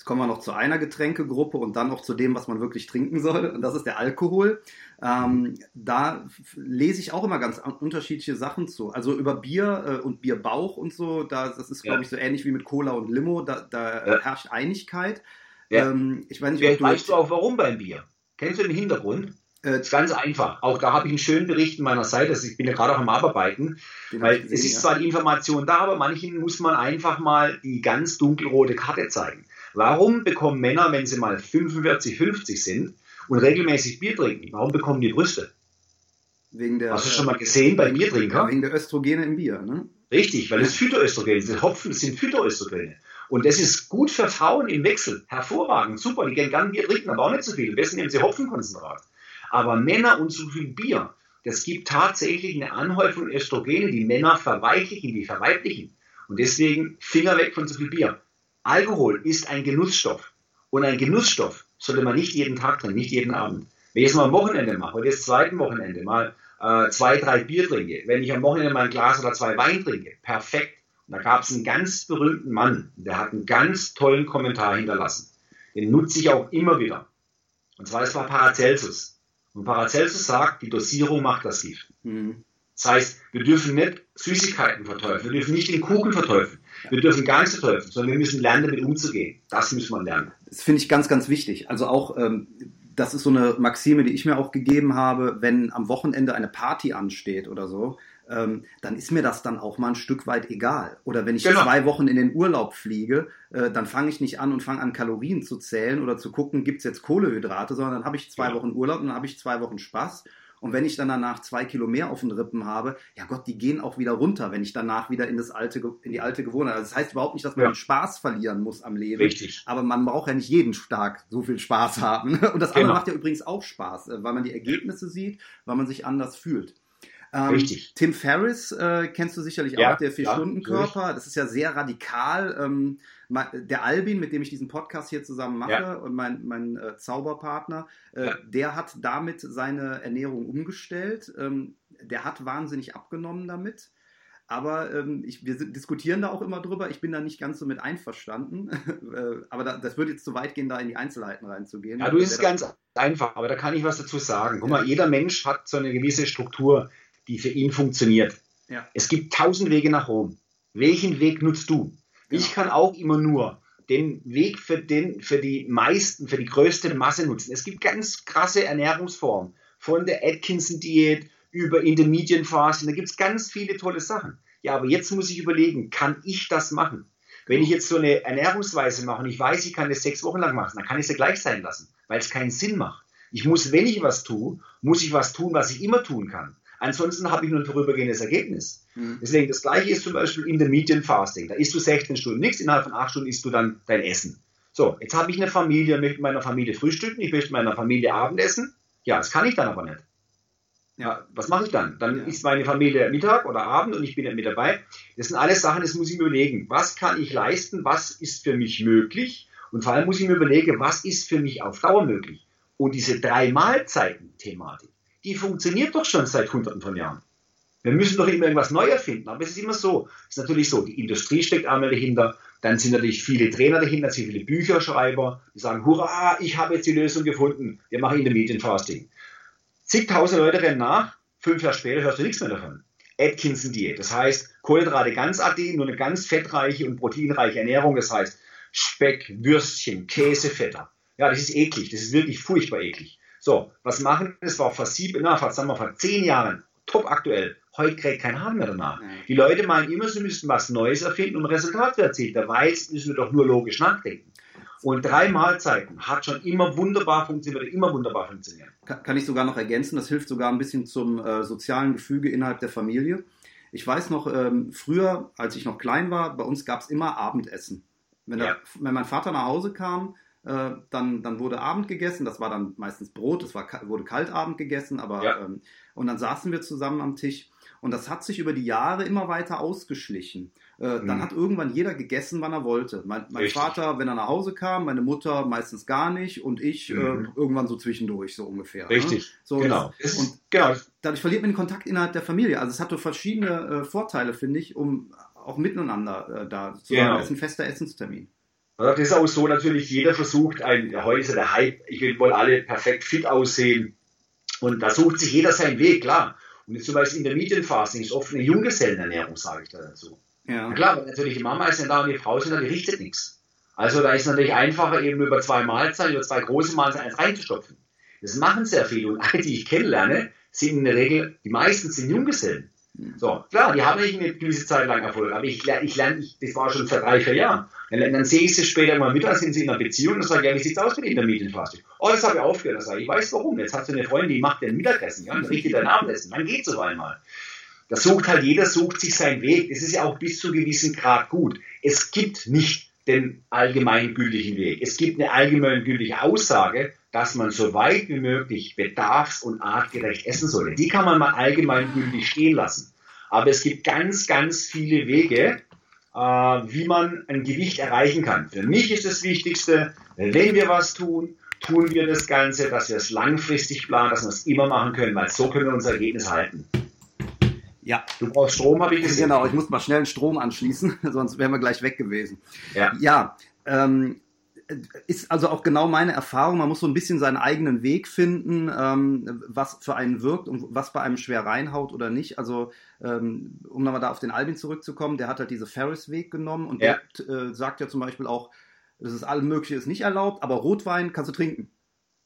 Jetzt kommen wir noch zu einer Getränkegruppe und dann noch zu dem, was man wirklich trinken soll. Und das ist der Alkohol. Ähm, da lese ich auch immer ganz unterschiedliche Sachen zu. Also über Bier äh, und Bierbauch und so, da, das ist, ja. glaube ich, so ähnlich wie mit Cola und Limo. Da, da ja. herrscht Einigkeit. Ja. Ähm, ich weiß nicht, Vielleicht weißt du auch, warum beim Bier. Kennst du den Hintergrund? Äh, das ist ganz einfach. Auch da habe ich einen schönen Bericht in meiner Seite. Also ich bin ja gerade auch am Abarbeiten. Weil gesehen, es ist zwar die Information da, aber manchen muss man einfach mal die ganz dunkelrote Karte zeigen. Warum bekommen Männer, wenn sie mal 45, 50 sind und regelmäßig Bier trinken, warum bekommen die Brüste? Wegen der, Hast du schon mal gesehen bei Biertrinkern? Wegen der Östrogene im Bier, ne? Richtig, weil es Phytoöstrogene sind. Hopfen sind Phytoöstrogene. Und das ist gut für Frauen im Wechsel. Hervorragend, super. Die gehen gerne Bier trinken, aber auch nicht so viel. Am besten nehmen sie Hopfenkonzentrat. Aber Männer und zu viel Bier, das gibt tatsächlich eine Anhäufung Östrogene, die Männer verweichlichen, die verweiblichen. Und deswegen Finger weg von zu viel Bier. Alkohol ist ein Genussstoff. Und ein Genussstoff sollte man nicht jeden Tag trinken, nicht jeden Abend. Wenn ich es mal am Wochenende mache, oder das zweite Wochenende mal äh, zwei, drei Bier trinke, wenn ich am Wochenende mal ein Glas oder zwei Wein trinke, perfekt. Und da gab es einen ganz berühmten Mann, der hat einen ganz tollen Kommentar hinterlassen. Den nutze ich auch immer wieder. Und zwar, das war Paracelsus. Und Paracelsus sagt, die Dosierung macht das Gift. Mhm. Das heißt, wir dürfen nicht Süßigkeiten verteufeln, wir dürfen nicht den Kuchen verteufeln, wir dürfen gar nichts verteufeln, sondern wir müssen lernen, damit umzugehen. Das muss man lernen. Das finde ich ganz, ganz wichtig. Also auch, ähm, das ist so eine Maxime, die ich mir auch gegeben habe, wenn am Wochenende eine Party ansteht oder so, ähm, dann ist mir das dann auch mal ein Stück weit egal. Oder wenn ich genau. zwei Wochen in den Urlaub fliege, äh, dann fange ich nicht an und fange an Kalorien zu zählen oder zu gucken, gibt es jetzt Kohlehydrate, sondern dann habe ich zwei ja. Wochen Urlaub und dann habe ich zwei Wochen Spaß. Und wenn ich dann danach zwei Kilo mehr auf den Rippen habe, ja Gott, die gehen auch wieder runter, wenn ich danach wieder in das alte, in die alte Gewohnheit. Also das heißt überhaupt nicht, dass man ja. den Spaß verlieren muss am Leben. Richtig. Aber man braucht ja nicht jeden Tag so viel Spaß haben. Und das genau. andere macht ja übrigens auch Spaß, äh, weil man die Ergebnisse sieht, weil man sich anders fühlt. Ähm, Richtig. Tim Ferriss äh, kennst du sicherlich ja, auch, der Vier-Stunden-Körper. Ja, das ist ja sehr radikal. Ähm, der Albin, mit dem ich diesen Podcast hier zusammen mache, ja. und mein, mein äh, Zauberpartner, äh, der hat damit seine Ernährung umgestellt. Ähm, der hat wahnsinnig abgenommen damit. Aber ähm, ich, wir diskutieren da auch immer drüber. Ich bin da nicht ganz so mit einverstanden. Äh, aber da, das würde jetzt zu weit gehen, da in die Einzelheiten reinzugehen. Ja, du ist ganz einfach, aber da kann ich was dazu sagen. Guck mal, jeder Mensch hat so eine gewisse Struktur die für ihn funktioniert. Ja. Es gibt tausend Wege nach Rom. Welchen Weg nutzt du? Genau. Ich kann auch immer nur den Weg für, den, für die meisten, für die größte Masse nutzen. Es gibt ganz krasse Ernährungsformen, von der Atkinson-Diät über Intermediate Fasting, da gibt es ganz viele tolle Sachen. Ja, aber jetzt muss ich überlegen, kann ich das machen? Wenn ich jetzt so eine Ernährungsweise mache und ich weiß, ich kann das sechs Wochen lang machen, dann kann ich es ja gleich sein lassen, weil es keinen Sinn macht. Ich muss, wenn ich was tue, muss ich was tun, was ich immer tun kann. Ansonsten habe ich nur ein vorübergehendes Ergebnis. Mhm. Deswegen, das gleiche ist zum Beispiel in Intermediate Fasting. Da isst du 16 Stunden nichts, innerhalb von 8 Stunden isst du dann dein Essen. So, jetzt habe ich eine Familie, möchte mit meiner Familie frühstücken, ich möchte mit meiner Familie Abendessen. Ja, das kann ich dann aber nicht. Ja, was mache ich dann? Dann ja. isst meine Familie Mittag oder Abend und ich bin nicht mit dabei. Das sind alles Sachen, das muss ich mir überlegen. Was kann ich leisten? Was ist für mich möglich? Und vor allem muss ich mir überlegen, was ist für mich auf Dauer möglich? Und diese drei Mahlzeiten-Thematik, die funktioniert doch schon seit hunderten von Jahren. Wir müssen doch immer irgendwas neu erfinden. Aber es ist immer so. Es ist natürlich so, die Industrie steckt einmal dahinter. Dann sind natürlich viele Trainer dahinter, sind viele Bücherschreiber, die sagen, hurra, ich habe jetzt die Lösung gefunden. Wir machen Intermittent Fasting. Zigtausend Leute rennen nach. Fünf Jahre später hörst du nichts mehr davon. Atkinson-Diät. Das heißt, Kohlenhydrate ganz AD, nur eine ganz fettreiche und proteinreiche Ernährung. Das heißt, Speck, Würstchen, Käse, Fetter. Ja, das ist eklig. Das ist wirklich furchtbar eklig. So, was machen? Das war vor sieben, na, vor, sagen wir, vor zehn Jahren top aktuell. Heute kriegt kein Hahn mehr danach. Nein. Die Leute meinen immer, sie müssten was Neues erfinden, um Resultat zu erzielen. Dabei müssen wir doch nur logisch nachdenken. Und drei Mahlzeiten hat schon immer wunderbar funktioniert, immer wunderbar funktioniert. Kann, kann ich sogar noch ergänzen, das hilft sogar ein bisschen zum äh, sozialen Gefüge innerhalb der Familie. Ich weiß noch, ähm, früher, als ich noch klein war, bei uns gab es immer Abendessen. Wenn, der, wenn mein Vater nach Hause kam, äh, dann, dann wurde Abend gegessen, das war dann meistens Brot, es war, wurde Kaltabend gegessen, aber ja. ähm, und dann saßen wir zusammen am Tisch und das hat sich über die Jahre immer weiter ausgeschlichen. Äh, mhm. Dann hat irgendwann jeder gegessen, wann er wollte. Mein, mein Vater, wenn er nach Hause kam, meine Mutter meistens gar nicht und ich äh, mhm. äh, irgendwann so zwischendurch, so ungefähr. Ne? Richtig. Ne? So, genau. Das, und genau. dadurch verliert man den Kontakt innerhalb der Familie. Also es hat so verschiedene äh, Vorteile, finde ich, um auch miteinander äh, da zu genau. sein. Das ist ein fester Essenstermin. Das ist auch so natürlich, jeder versucht, ein, ist der Hype, ich will wohl alle perfekt fit aussehen. Und da sucht sich jeder seinen Weg, klar. Und jetzt zum Beispiel in der Medienphase ist oft eine Junggesellenernährung, sage ich da dazu. Ja. Na klar, natürlich die Mama ist nicht da und die Frau sind da, die richtet nichts. Also da ist natürlich einfacher, eben über zwei Mahlzeiten, über zwei große Mahlzeiten eins reinzustopfen. Das machen sehr viele und alle, die ich kennenlerne, sind in der Regel, die meisten sind Junggesellen. So, klar, die haben nicht eine gewisse Zeit lang Erfolg, aber ich, ich lerne, ich, das war schon vor drei, vier Jahren. Dann, dann sehe ich sie später mal mit, dann sind sie in einer Beziehung und sage, ja, wie sieht's aus mit Intermedienfasting? Oh, das habe ich aufgehört. Dann sage ich, ich weiß warum. Jetzt hast du eine Freundin, die macht den Mittagessen, ja, dann richtet dein Abendessen. Dann geht's auf einmal. Da sucht halt jeder, sucht sich seinen Weg. Das ist ja auch bis zu gewissen Grad gut. Es gibt nicht den allgemeingültigen Weg. Es gibt eine allgemeingültige Aussage, dass man so weit wie möglich bedarfs- und artgerecht essen sollte. Die kann man mal allgemeingültig stehen lassen. Aber es gibt ganz, ganz viele Wege, äh, wie man ein Gewicht erreichen kann. Für mich ist das Wichtigste, wenn wir was tun, tun wir das Ganze, dass wir es langfristig planen, dass wir es immer machen können, weil so können wir unser Ergebnis halten. Ja. Du brauchst Strom, habe ich gesehen. Genau, ich muss mal schnell einen Strom anschließen, sonst wären wir gleich weg gewesen. Ja. Ja. Ähm, ist also auch genau meine Erfahrung. Man muss so ein bisschen seinen eigenen Weg finden, ähm, was für einen wirkt und was bei einem schwer reinhaut oder nicht. Also, ähm, um nochmal da auf den Albin zurückzukommen, der hat halt diese Ferris-Weg genommen und ja. der äh, sagt ja zum Beispiel auch, das ist alles Mögliche ist nicht erlaubt, aber Rotwein kannst du trinken.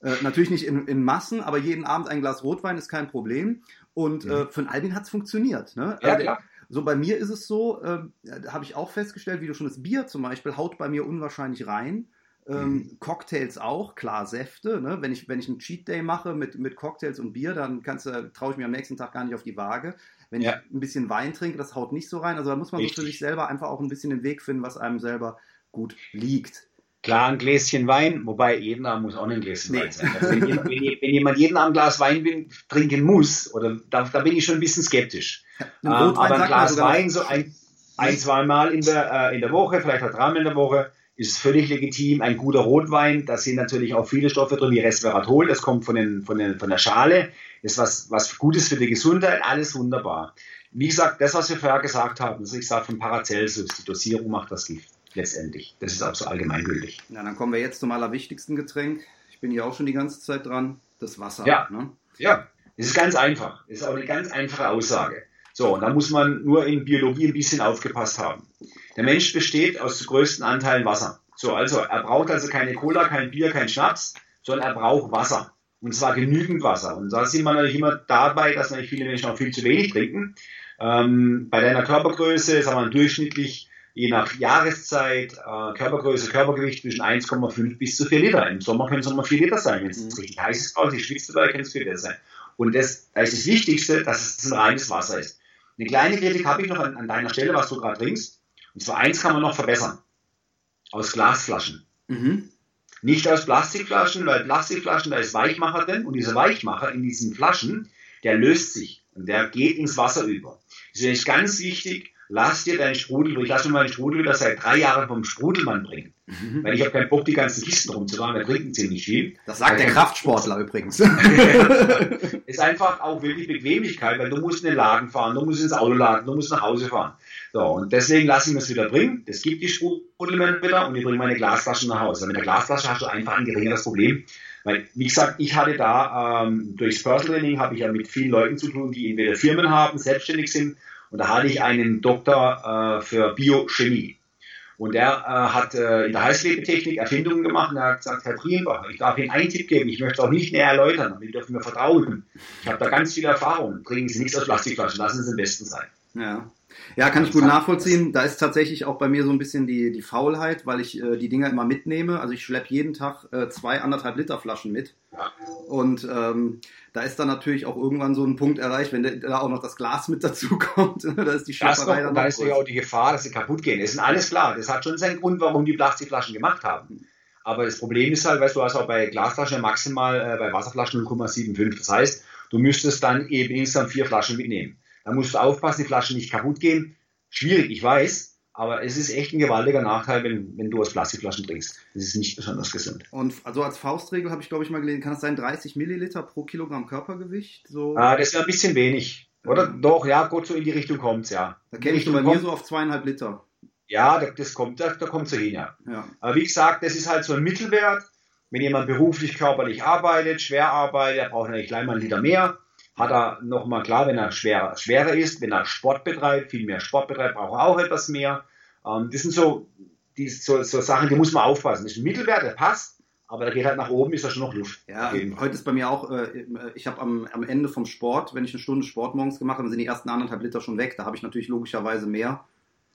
Äh, natürlich nicht in, in, Massen, aber jeden Abend ein Glas Rotwein ist kein Problem. Und mhm. äh, für den Albin hat es funktioniert. Ne? Ja, klar. So bei mir ist es so, äh, habe ich auch festgestellt, wie du schon das Bier zum Beispiel haut bei mir unwahrscheinlich rein. Ähm, mhm. Cocktails auch, klar, Säfte. Ne? Wenn, ich, wenn ich einen Cheat Day mache mit, mit Cocktails und Bier, dann traue ich mir am nächsten Tag gar nicht auf die Waage. Wenn ja. ich ein bisschen Wein trinke, das haut nicht so rein. Also da muss man so für sich selber einfach auch ein bisschen den Weg finden, was einem selber gut liegt. Klar, ein Gläschen Wein, wobei jeden Abend muss auch ein Gläschen nee. Wein sein. Also wenn, wenn, wenn, jemand jeden Abend ein Glas Wein trinken muss, oder da, da, bin ich schon ein bisschen skeptisch. Ähm, aber ein Glas Wein, so ein, ein zweimal in der, äh, in der Woche, vielleicht auch dreimal in der Woche, ist völlig legitim. Ein guter Rotwein, da sind natürlich auch viele Stoffe drin, wie Resveratrol, das kommt von, den, von, den, von der Schale, ist was, was Gutes für die Gesundheit, alles wunderbar. Wie gesagt, das, was wir vorher gesagt haben, also ich sage von Paracelsus, die Dosierung macht das Gift letztendlich. Das ist auch so allgemeingültig. Na, dann kommen wir jetzt zum allerwichtigsten Getränk. Ich bin hier auch schon die ganze Zeit dran. Das Wasser. Ja, ne? ja. Es ist ganz einfach. Es ist auch eine ganz einfache Aussage. So, und da muss man nur in Biologie ein bisschen aufgepasst haben. Der Mensch besteht aus größten Anteilen Wasser. So, also er braucht also keine Cola, kein Bier, kein Schnaps, sondern er braucht Wasser. Und zwar genügend Wasser. Und da sieht man natürlich immer dabei, dass natürlich viele Menschen auch viel zu wenig trinken. Ähm, bei deiner Körpergröße, sagen wir durchschnittlich je nach Jahreszeit, äh, Körpergröße, Körpergewicht zwischen 1,5 bis zu 4 Liter. Im Sommer können es nochmal 4 Liter sein. Wenn es mhm. richtig heiß ist, draußen, ich schwitze dabei, können es 4 Liter sein. Und das, da ist das Wichtigste, dass es ein reines Wasser ist. Eine kleine Kritik habe ich noch an, an deiner Stelle, was du gerade trinkst. Und zwar eins kann man noch verbessern. Aus Glasflaschen. Mhm. Nicht aus Plastikflaschen, weil Plastikflaschen, da ist Weichmacher drin und dieser Weichmacher in diesen Flaschen, der löst sich und der geht ins Wasser über. Das ist ganz wichtig, lass dir deinen Sprudel, ich lasse mir meinen Sprudel wieder seit drei Jahren vom Sprudelmann bringen. Mhm. Weil ich habe keinen Bock, die ganzen Kisten rumzufahren, da trinken ziemlich viel. Das sagt der Kraftsportler übrigens. ist einfach auch wirklich Bequemlichkeit, weil du musst in den Laden fahren, du musst ins Auto laden, du musst nach Hause fahren. So, und deswegen lasse ich mir es wieder bringen. Das gibt die Sprudelmann wieder und ich bringe meine Glasflaschen nach Hause. Mit der Glasflasche hast du einfach ein geringeres Problem. Weil, wie gesagt, ich hatte da ähm, durchs Personal Training habe ich ja mit vielen Leuten zu tun, die entweder Firmen haben, selbstständig sind und da hatte ich einen Doktor äh, für Biochemie. Und der äh, hat äh, in der Heißklebetechnik Erfindungen gemacht und er hat gesagt, Herr Prienbach, ich darf Ihnen einen Tipp geben, ich möchte auch nicht näher erläutern, aber Sie dürfen mir vertrauen. Ich habe da ganz viel Erfahrung. Bringen Sie nichts aus Plastikflaschen, lassen Sie es am besten sein. Ja. Ja, kann ich gut nachvollziehen. Da ist tatsächlich auch bei mir so ein bisschen die, die Faulheit, weil ich äh, die Dinger immer mitnehme. Also ich schleppe jeden Tag äh, zwei, anderthalb Liter Flaschen mit. Und ähm, da ist dann natürlich auch irgendwann so ein Punkt erreicht, wenn da auch noch das Glas mit dazu kommt. da ist die Schlepperei dann Da ist ja auch die Gefahr, dass sie kaputt gehen. Das ist alles klar. Das hat schon seinen Grund, warum die Plastikflaschen gemacht haben. Aber das Problem ist halt, weißt du, hast auch bei Glasflaschen maximal äh, bei Wasserflaschen 0,75. Das heißt, du müsstest dann eben insgesamt vier Flaschen mitnehmen. Da musst du aufpassen, die Flaschen nicht kaputt gehen. Schwierig, ich weiß. Aber es ist echt ein gewaltiger Nachteil, wenn, wenn du aus Plastikflaschen trinkst. Das ist nicht besonders gesund. Und also als Faustregel habe ich, glaube ich, mal gelesen, kann es sein 30 Milliliter pro Kilogramm Körpergewicht? So? Ah, das ist ein bisschen wenig. Oder? Ja. Doch, ja, gut, so in die Richtung kommt es, ja. Da kenne ich bei mir so auf zweieinhalb Liter. Ja, das kommt, da, da kommt so hin, ja. ja. Aber wie gesagt, das ist halt so ein Mittelwert. Wenn jemand beruflich, körperlich arbeitet, schwer arbeitet, er braucht natürlich gleich mal einen Liter mehr hat er nochmal klar, wenn er schwerer, schwerer ist, wenn er Sport betreibt, viel mehr Sport betreibt, braucht er auch etwas mehr. Ähm, das sind so, die, so, so Sachen, die muss man aufpassen. Das ist ein Mittelwert, der passt, aber der geht halt nach oben, ist da schon noch Luft. Ja, heute ist bei mir auch, äh, ich habe am, am Ende vom Sport, wenn ich eine Stunde Sport morgens gemacht habe, sind die ersten anderthalb Liter schon weg. Da habe ich natürlich logischerweise mehr.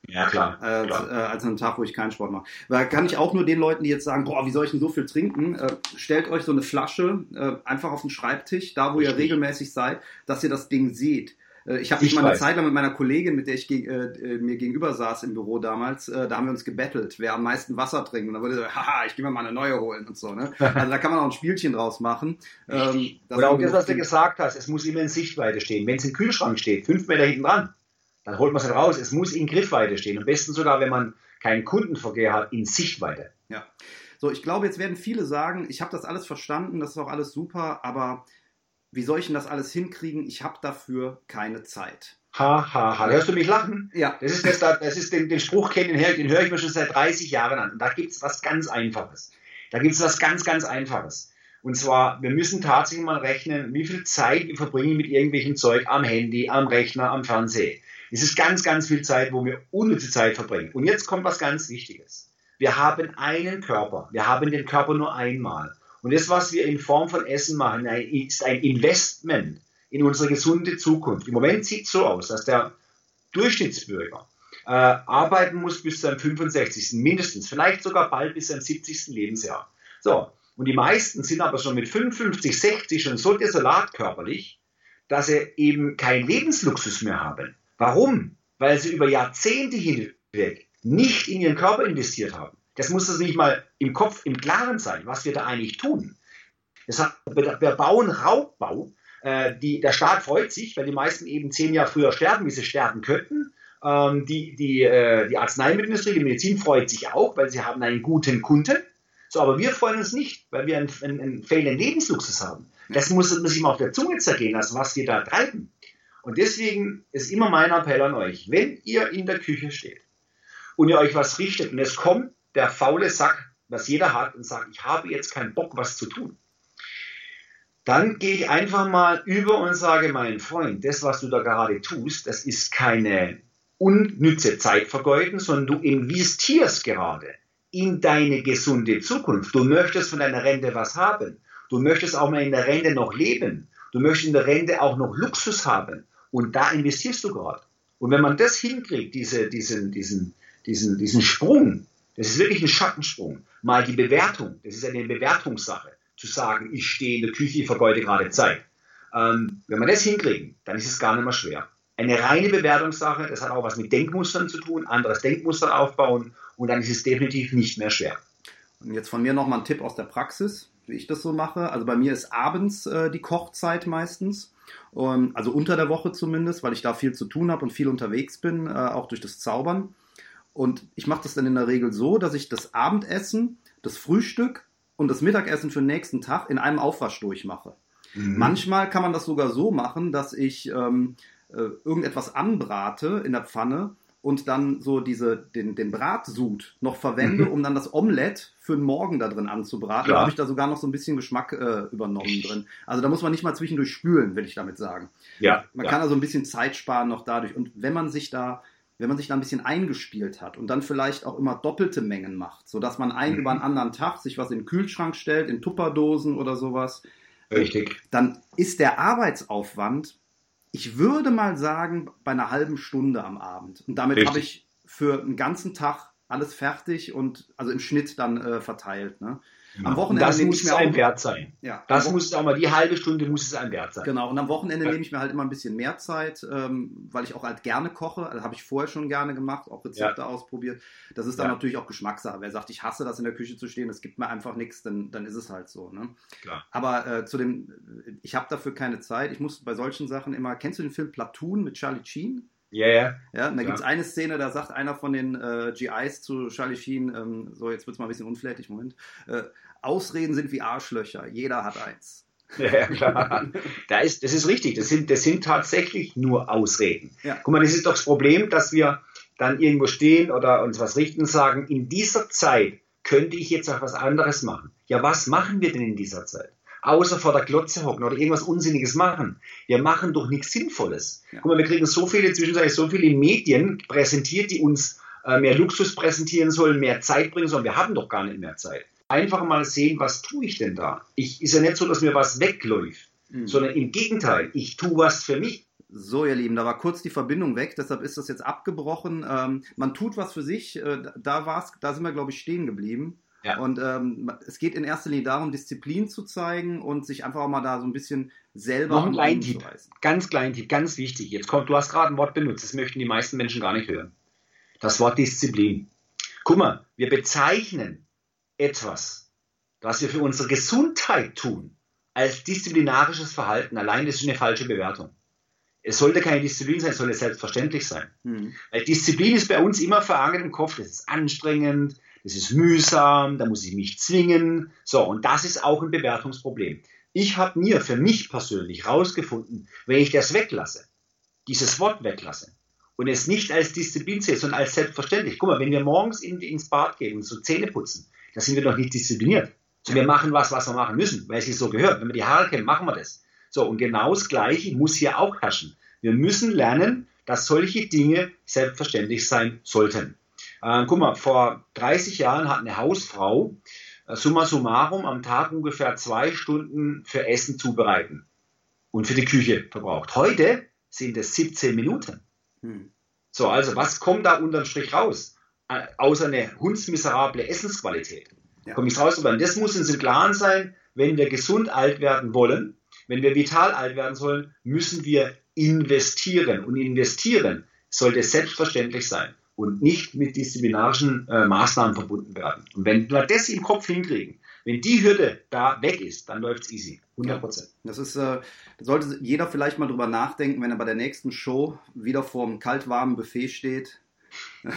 Ja, klar. Äh, klar. Äh, als an einem Tag, wo ich keinen Sport mache. Da kann ich auch nur den Leuten, die jetzt sagen, boah, wie soll ich denn so viel trinken? Äh, stellt euch so eine Flasche äh, einfach auf den Schreibtisch, da wo Richtig. ihr regelmäßig seid, dass ihr das Ding seht. Äh, ich habe mich mal eine Zeit lang mit meiner Kollegin, mit der ich ge äh, mir gegenüber saß im Büro damals, da haben wir uns gebettelt, wer am meisten Wasser trinkt. Und da wurde so, haha, ich gehe mir mal eine neue holen und so. Ne? Also da kann man auch ein Spielchen draus machen. Ähm, Oder auch das, was du gesagt hast, es muss immer in Sichtweite stehen. Wenn es im Kühlschrank steht, fünf Meter hinten dran, dann holt man es raus. Es muss in Griffweite stehen. Am besten sogar, wenn man keinen Kundenverkehr hat, in Sichtweite. Ja. So, ich glaube, jetzt werden viele sagen, ich habe das alles verstanden, das ist auch alles super, aber wie soll ich denn das alles hinkriegen? Ich habe dafür keine Zeit. Ha, ha, ha. Hörst du mich lachen? Ja. Das ist, das, das ist den, den Spruch kennen, den höre, den höre ich mir schon seit 30 Jahren an. Und da gibt es was ganz Einfaches. Da gibt es was ganz, ganz Einfaches. Und zwar, wir müssen tatsächlich mal rechnen, wie viel Zeit wir verbringen mit irgendwelchem Zeug am Handy, am Rechner, am Fernseher. Es ist ganz, ganz viel Zeit, wo wir unnütze Zeit verbringen. Und jetzt kommt was ganz Wichtiges. Wir haben einen Körper. Wir haben den Körper nur einmal. Und das, was wir in Form von Essen machen, ist ein Investment in unsere gesunde Zukunft. Im Moment sieht es so aus, dass der Durchschnittsbürger äh, arbeiten muss bis zu seinem 65. mindestens, vielleicht sogar bald bis seinem 70. Lebensjahr. So, und die meisten sind aber schon mit 55, 60 schon so desolat körperlich, dass sie eben keinen Lebensluxus mehr haben. Warum? Weil sie über Jahrzehnte hinweg nicht in ihren Körper investiert haben. Das muss das nicht mal im Kopf im Klaren sein, was wir da eigentlich tun. Deshalb, wir bauen Raubbau. Äh, die, der Staat freut sich, weil die meisten eben zehn Jahre früher sterben, wie sie sterben könnten. Ähm, die, die, äh, die Arzneimittelindustrie, die Medizin freut sich auch, weil sie haben einen guten Kunden. So, aber wir freuen uns nicht, weil wir einen, einen, einen fehlenden Lebensluxus haben. Das muss man sich mal auf der Zunge zergehen lassen, was wir da treiben. Und deswegen ist immer mein Appell an euch, wenn ihr in der Küche steht und ihr euch was richtet und es kommt der faule Sack, was jeder hat und sagt, ich habe jetzt keinen Bock, was zu tun, dann gehe ich einfach mal über und sage, mein Freund, das, was du da gerade tust, das ist keine unnütze Zeitvergeuden, sondern du investierst gerade in deine gesunde Zukunft. Du möchtest von deiner Rente was haben. Du möchtest auch mal in der Rente noch leben. Du möchtest in der Rente auch noch Luxus haben. Und da investierst du gerade. Und wenn man das hinkriegt, diese, diesen, diesen, diesen, diesen Sprung, das ist wirklich ein Schattensprung, mal die Bewertung, das ist eine Bewertungssache, zu sagen, ich stehe in der Küche, ich vergeude gerade Zeit. Ähm, wenn man das hinkriegen, dann ist es gar nicht mehr schwer. Eine reine Bewertungssache, das hat auch was mit Denkmustern zu tun, anderes Denkmuster aufbauen und dann ist es definitiv nicht mehr schwer. Und jetzt von mir nochmal ein Tipp aus der Praxis, wie ich das so mache. Also bei mir ist abends äh, die Kochzeit meistens. Um, also unter der Woche zumindest, weil ich da viel zu tun habe und viel unterwegs bin, äh, auch durch das Zaubern. Und ich mache das dann in der Regel so, dass ich das Abendessen, das Frühstück und das Mittagessen für den nächsten Tag in einem Aufwasch durchmache. Mhm. Manchmal kann man das sogar so machen, dass ich ähm, äh, irgendetwas anbrate in der Pfanne und dann so diese, den, den Bratsud noch verwende, mhm. um dann das Omelett für den Morgen da drin anzubraten. Klar. Da habe ich da sogar noch so ein bisschen Geschmack äh, übernommen drin. Also da muss man nicht mal zwischendurch spülen, will ich damit sagen. Ja. Man ja. kann also ein bisschen Zeit sparen noch dadurch. Und wenn man sich da wenn man sich da ein bisschen eingespielt hat und dann vielleicht auch immer doppelte Mengen macht, sodass man ein mhm. über einen anderen Tag sich was in den Kühlschrank stellt, in Tupperdosen oder sowas. Richtig. Dann ist der Arbeitsaufwand ich würde mal sagen, bei einer halben Stunde am Abend. Und damit habe ich für einen ganzen Tag alles fertig und also im Schnitt dann äh, verteilt. Ne? Am Wochenende das muss es ein Wert sein. Ja, das muss auch mal die halbe Stunde muss es ein Wert sein. Genau. Und am Wochenende ja. nehme ich mir halt immer ein bisschen mehr Zeit, ähm, weil ich auch halt gerne koche. Also habe ich vorher schon gerne gemacht, auch Rezepte ja. ausprobiert. Das ist dann ja. natürlich auch Geschmackssache. Wer sagt, ich hasse das in der Küche zu stehen, es gibt mir einfach nichts, dann, dann ist es halt so. Ne? Klar. Aber äh, zu dem, ich habe dafür keine Zeit. Ich muss bei solchen Sachen immer. Kennst du den Film Platoon mit Charlie Sheen? Ja, yeah, ja. Ja, und da gibt es eine Szene, da sagt einer von den äh, GIs zu Charlie Sheen, ähm, so jetzt wird es mal ein bisschen unflätig, Moment, äh, Ausreden sind wie Arschlöcher, jeder hat eins. Ja, klar. Da ist, das ist richtig, das sind, das sind tatsächlich nur Ausreden. Ja. Guck mal, das ist doch das Problem, dass wir dann irgendwo stehen oder uns was richten und sagen, in dieser Zeit könnte ich jetzt auch was anderes machen. Ja, was machen wir denn in dieser Zeit? Außer vor der Glotze hocken oder irgendwas Unsinniges machen. Wir machen doch nichts Sinnvolles. Ja. Guck mal, wir kriegen so viele, zwischenzeitlich so viele Medien präsentiert, die uns äh, mehr Luxus präsentieren sollen, mehr Zeit bringen sollen. Wir haben doch gar nicht mehr Zeit. Einfach mal sehen, was tue ich denn da? Ich, ist ja nicht so, dass mir was wegläuft, mhm. sondern im Gegenteil, ich tue was für mich. So, ihr Lieben, da war kurz die Verbindung weg, deshalb ist das jetzt abgebrochen. Ähm, man tut was für sich, äh, da war's, da sind wir, glaube ich, stehen geblieben. Ja. Und ähm, es geht in erster Linie darum, Disziplin zu zeigen und sich einfach auch mal da so ein bisschen selber Noch ein Kleintipp, ganz Kleintipp, ganz wichtig. Jetzt kommt, du hast gerade ein Wort benutzt, das möchten die meisten Menschen gar nicht hören. Das Wort Disziplin. Guck mal, wir bezeichnen etwas, was wir für unsere Gesundheit tun, als disziplinarisches Verhalten. Allein das ist eine falsche Bewertung. Es sollte keine Disziplin sein, es sollte selbstverständlich sein. Mhm. Weil Disziplin ist bei uns immer verankert im Kopf, das ist anstrengend, das ist mühsam, da muss ich mich zwingen. So, und das ist auch ein Bewertungsproblem. Ich habe mir für mich persönlich herausgefunden, wenn ich das weglasse, dieses Wort weglasse und es nicht als Disziplin sehe, sondern als selbstverständlich. Guck mal, wenn wir morgens in, ins Bad gehen und so Zähne putzen, da sind wir doch nicht diszipliniert. So, wir machen was, was wir machen müssen, weil es sich so gehört. Wenn wir die Haare kämmen, machen wir das. So, und genau das Gleiche muss hier auch herrschen. Wir müssen lernen, dass solche Dinge selbstverständlich sein sollten. Äh, guck mal, vor 30 Jahren hat eine Hausfrau äh, summa summarum am Tag ungefähr zwei Stunden für Essen zubereiten und für die Küche verbraucht. Heute sind es 17 Minuten. Hm. So, also was kommt da unterm Strich raus? Äh, außer eine hundsmiserable Essensqualität. Ja. Komme ich raus, aber das muss uns im Klaren sein, wenn wir gesund alt werden wollen, wenn wir vital alt werden sollen, müssen wir investieren. Und investieren sollte selbstverständlich sein und nicht mit disziplinarischen äh, Maßnahmen verbunden werden. Und wenn wir das im Kopf hinkriegen, wenn die Hürde da weg ist, dann läuft es easy. 100 Prozent. Das ist, äh, sollte jeder vielleicht mal drüber nachdenken, wenn er bei der nächsten Show wieder vorm kaltwarmen Buffet steht.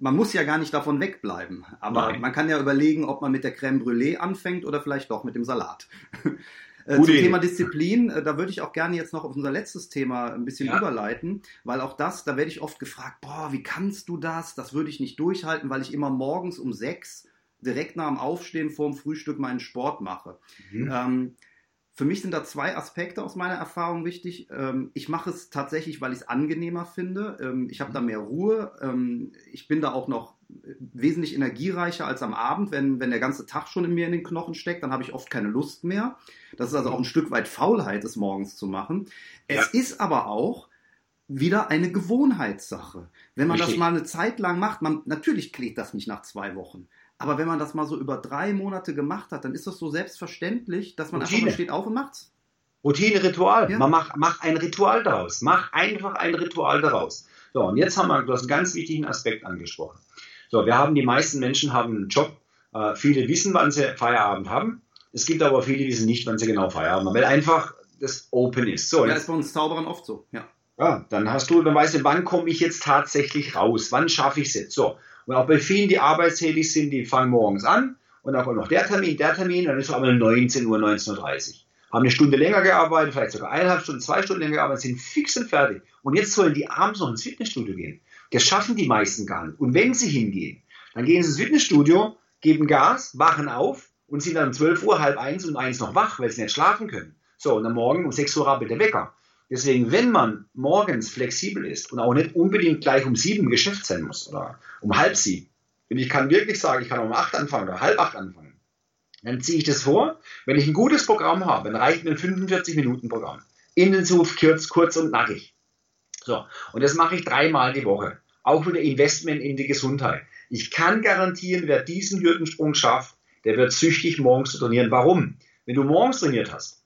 man muss ja gar nicht davon wegbleiben, aber Nein. man kann ja überlegen, ob man mit der Crème Brûlée anfängt oder vielleicht doch mit dem Salat. Äh, zum Thema Disziplin, äh, da würde ich auch gerne jetzt noch auf unser letztes Thema ein bisschen ja. überleiten, weil auch das, da werde ich oft gefragt, boah, wie kannst du das? Das würde ich nicht durchhalten, weil ich immer morgens um sechs direkt nach dem Aufstehen vor dem Frühstück meinen Sport mache. Mhm. Ähm, für mich sind da zwei Aspekte aus meiner Erfahrung wichtig. Ähm, ich mache es tatsächlich, weil ich es angenehmer finde. Ähm, ich habe da mehr Ruhe. Ähm, ich bin da auch noch wesentlich energiereicher als am Abend, wenn, wenn der ganze Tag schon in mir in den Knochen steckt, dann habe ich oft keine Lust mehr. Das ist also auch ein Stück weit Faulheit, es morgens zu machen. Es ja. ist aber auch wieder eine Gewohnheitssache. Wenn man Richtig. das mal eine Zeit lang macht, man, natürlich klingt das nicht nach zwei Wochen. Aber wenn man das mal so über drei Monate gemacht hat, dann ist das so selbstverständlich, dass man Routine. einfach steht auf und macht's. Routine, Ritual. Ja. Man macht, macht ein Ritual daraus. Mach einfach ein Ritual daraus. So, und jetzt haben wir, du hast einen ganz wichtigen Aspekt angesprochen. So, wir haben, die meisten Menschen haben einen Job. Äh, viele wissen, wann sie Feierabend haben. Es gibt aber viele, die wissen nicht, wann sie genau Feierabend haben, weil einfach das Open ist. So, ja, ist bei uns Zauberern oft so, ja. Ja, dann hast du, dann weißt du, wann komme ich jetzt tatsächlich raus? Wann schaffe ich es jetzt? So. Und auch bei vielen, die arbeitstätig sind, die fangen morgens an und dann kommt noch der Termin, der Termin, dann ist es aber 19 Uhr, 19.30 Uhr. Haben eine Stunde länger gearbeitet, vielleicht sogar eineinhalb Stunden, zwei Stunden länger gearbeitet, sind fix und fertig. Und jetzt sollen die abends noch ins Fitnessstudio gehen. Das schaffen die meisten gar nicht. Und wenn sie hingehen, dann gehen sie ins Fitnessstudio, geben Gas, wachen auf und sind dann um 12 Uhr, halb eins und eins noch wach, weil sie nicht schlafen können. So, und dann morgen um 6 Uhr rappelt der Wecker. Deswegen, wenn man morgens flexibel ist und auch nicht unbedingt gleich um sieben im Geschäft sein muss oder um halb sieben, und ich kann wirklich sagen, ich kann um acht anfangen oder halb acht anfangen, dann ziehe ich das vor. Wenn ich ein gutes Programm habe, dann reicht mir ein 45-Minuten-Programm. Intensiv, kurz, kurz und nackig. So, und das mache ich dreimal die Woche. Auch wieder Investment in die Gesundheit. Ich kann garantieren, wer diesen Hürdensprung schafft, der wird süchtig morgens zu trainieren. Warum? Wenn du morgens trainiert hast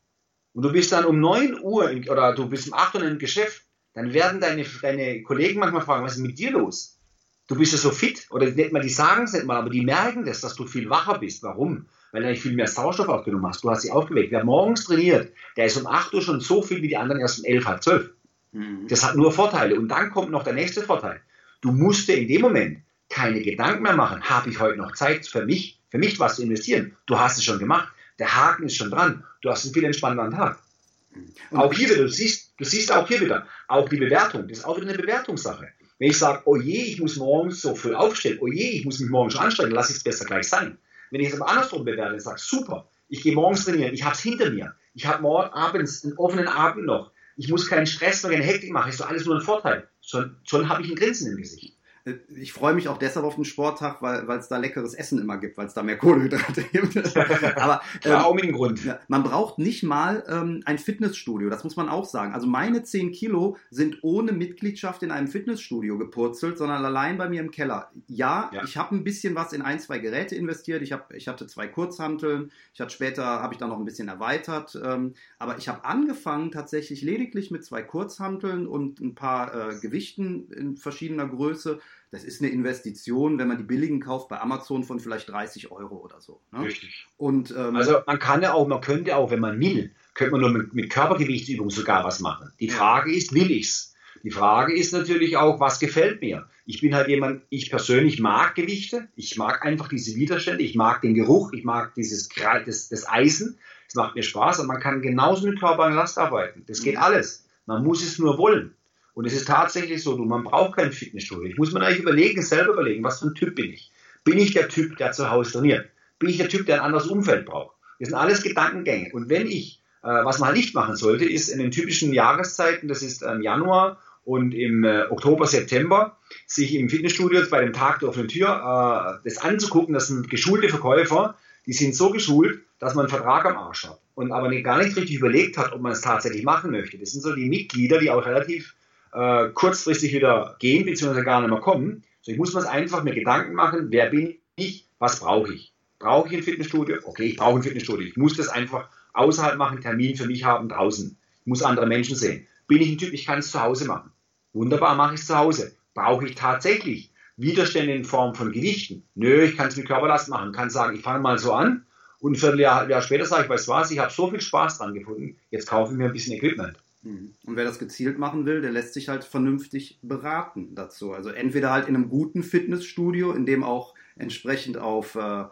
und du bist dann um 9 Uhr in, oder du bist um 8 Uhr im Geschäft, dann werden deine, deine Kollegen manchmal fragen, was ist mit dir los? Du bist ja so fit, oder nicht mal, die sagen es nicht mal, aber die merken das, dass du viel wacher bist. Warum? Weil du nicht viel mehr Sauerstoff aufgenommen hast. Du hast sie aufgeweckt. Wer morgens trainiert, der ist um 8 Uhr schon so viel wie die anderen erst um 11, halb 12. Mhm. Das hat nur Vorteile. Und dann kommt noch der nächste Vorteil. Du musst dir in dem Moment keine Gedanken mehr machen. Habe ich heute noch Zeit für mich, für mich was zu investieren? Du hast es schon gemacht. Der Haken ist schon dran. Du hast einen viel entspannteren Tag. Und auch hier wieder, du siehst, du siehst auch hier wieder, auch die Bewertung, das ist auch wieder eine Bewertungssache. Wenn ich sage, oh je, ich muss morgens so früh aufstehen, oh je, ich muss mich morgens schon anstrengen, lass ich es besser gleich sein. Wenn ich es aber andersrum bewerte und sage, super, ich gehe morgens trainieren, ich habe es hinter mir, ich habe morgen abends einen offenen Abend noch, ich muss keinen Stress, noch keine Hektik machen, ist doch alles nur ein Vorteil. Schon, schon habe ich ein Grinsen im Gesicht ich freue mich auch deshalb auf den Sporttag, weil es da leckeres Essen immer gibt, weil es da mehr Kohlenhydrate gibt. Aber ähm, ja, auch mit dem Grund. man braucht nicht mal ähm, ein Fitnessstudio, das muss man auch sagen. Also meine 10 Kilo sind ohne Mitgliedschaft in einem Fitnessstudio gepurzelt, sondern allein bei mir im Keller. Ja, ja. ich habe ein bisschen was in ein, zwei Geräte investiert. Ich, hab, ich hatte zwei Kurzhanteln. Ich hatte später, habe ich dann noch ein bisschen erweitert. Ähm, aber ich habe angefangen tatsächlich lediglich mit zwei Kurzhanteln und ein paar äh, Gewichten in verschiedener Größe das ist eine Investition, wenn man die billigen kauft bei Amazon von vielleicht 30 Euro oder so. Ne? Richtig. Und, ähm, also man kann ja auch, man könnte auch, wenn man will, könnte man nur mit, mit Körpergewichtsübungen sogar was machen. Die Frage ist, will ich's? Die Frage ist natürlich auch, was gefällt mir? Ich bin halt jemand, ich persönlich mag Gewichte, ich mag einfach diese Widerstände, ich mag den Geruch, ich mag dieses das, das Eisen, es macht mir Spaß und man kann genauso mit Körper und Last arbeiten. Das geht mhm. alles. Man muss es nur wollen. Und es ist tatsächlich so, du, man braucht kein Fitnessstudio. Ich muss mir eigentlich überlegen, selber überlegen, was für ein Typ bin ich? Bin ich der Typ, der zu Hause trainiert? Bin ich der Typ, der ein anderes Umfeld braucht? Das sind alles Gedankengänge. Und wenn ich, äh, was man halt nicht machen sollte, ist in den typischen Jahreszeiten, das ist im Januar und im äh, Oktober, September, sich im Fitnessstudio bei dem Tag der offenen Tür äh, das anzugucken, dass ein geschulte Verkäufer die sind so geschult, dass man einen Vertrag am Arsch hat und aber gar nicht richtig überlegt hat, ob man es tatsächlich machen möchte. Das sind so die Mitglieder, die auch relativ äh, kurzfristig wieder gehen, beziehungsweise gar nicht mehr kommen. So, ich muss mir einfach mir Gedanken machen, wer bin ich, was brauche ich? Brauche ich ein Fitnessstudio? Okay, ich brauche ein Fitnessstudio. Ich muss das einfach außerhalb machen, Termin für mich haben draußen. Ich muss andere Menschen sehen. Bin ich ein Typ, ich kann es zu Hause machen. Wunderbar, mache ich es zu Hause. Brauche ich tatsächlich Widerstände in Form von Gewichten? Nö, ich kann es mit Körperlast machen. Kann sagen, ich fange mal so an und ein Vierteljahr Jahr später sage ich, weißt du was, ich habe so viel Spaß dran gefunden, jetzt kaufe ich mir ein bisschen Equipment. Mhm. Und wer das gezielt machen will, der lässt sich halt vernünftig beraten dazu. Also entweder halt in einem guten Fitnessstudio, in dem auch entsprechend auf äh,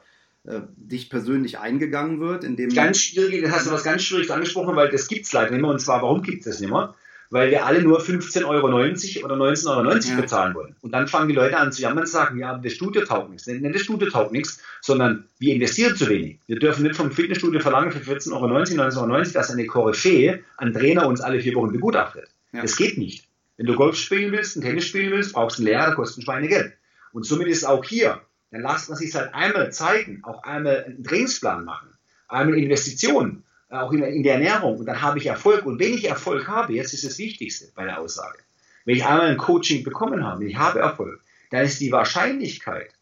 äh, dich persönlich eingegangen wird. In dem ganz schwierig, das hast du was ganz Schwieriges angesprochen, weil das gibt es leider nicht mehr. Und zwar, warum gibt es das nicht mehr? Weil wir alle nur 15,90 Euro oder 19,90 Euro bezahlen wollen. Und dann fangen die Leute an zu jammern und sagen, ja, das Studio taugt nichts. Nicht das Studio taugt nichts, sondern wir investieren zu wenig. Wir dürfen nicht vom Fitnessstudio verlangen für 14,90 Euro, 19,90 Euro, dass eine Koryphäe, ein Trainer uns alle vier Wochen begutachtet. Ja. Das geht nicht. Wenn du Golf spielen willst, ein Tennis spielen willst, brauchst du einen Lehrer, kostet ein Schweinegeld. Und somit ist es auch hier dann lasst man sich halt einmal zeigen, auch einmal einen Trainingsplan machen, einmal Investitionen, auch in, in der Ernährung und dann habe ich Erfolg. Und wenn ich Erfolg habe, jetzt ist das Wichtigste bei der Aussage, wenn ich einmal ein Coaching bekommen habe, ich habe Erfolg, dann ist die Wahrscheinlichkeit,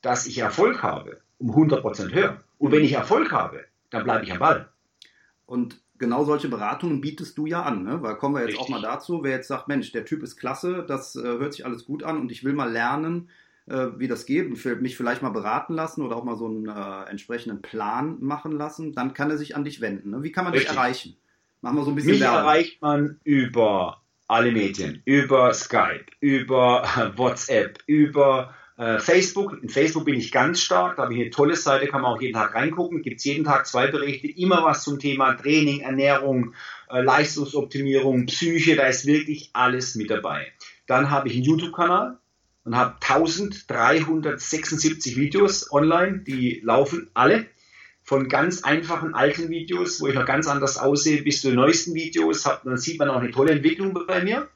dass ich Erfolg habe, um 100% höher. Und wenn ich Erfolg habe, dann bleibe ich am Ball. Und genau solche Beratungen bietest du ja an, ne? weil kommen wir jetzt Richtig. auch mal dazu, wer jetzt sagt, Mensch, der Typ ist klasse, das äh, hört sich alles gut an und ich will mal lernen, äh, wie das geht und mich vielleicht mal beraten lassen oder auch mal so einen äh, entsprechenden Plan machen lassen, dann kann er sich an dich wenden. Ne? Wie kann man Richtig. dich erreichen? Machen wir so ein bisschen Mich Werbung. erreicht man über alle Medien, über Skype, über WhatsApp, über äh, Facebook. In Facebook bin ich ganz stark, da habe ich eine tolle Seite, kann man auch jeden Tag reingucken. Gibt es jeden Tag zwei Berichte, immer was zum Thema Training, Ernährung, äh, Leistungsoptimierung, Psyche, da ist wirklich alles mit dabei. Dann habe ich einen YouTube-Kanal, und habe 1376 Videos online, die laufen alle. Von ganz einfachen alten Videos, wo ich noch ganz anders aussehe, bis zu neuesten Videos. Dann sieht man auch eine tolle Entwicklung bei mir.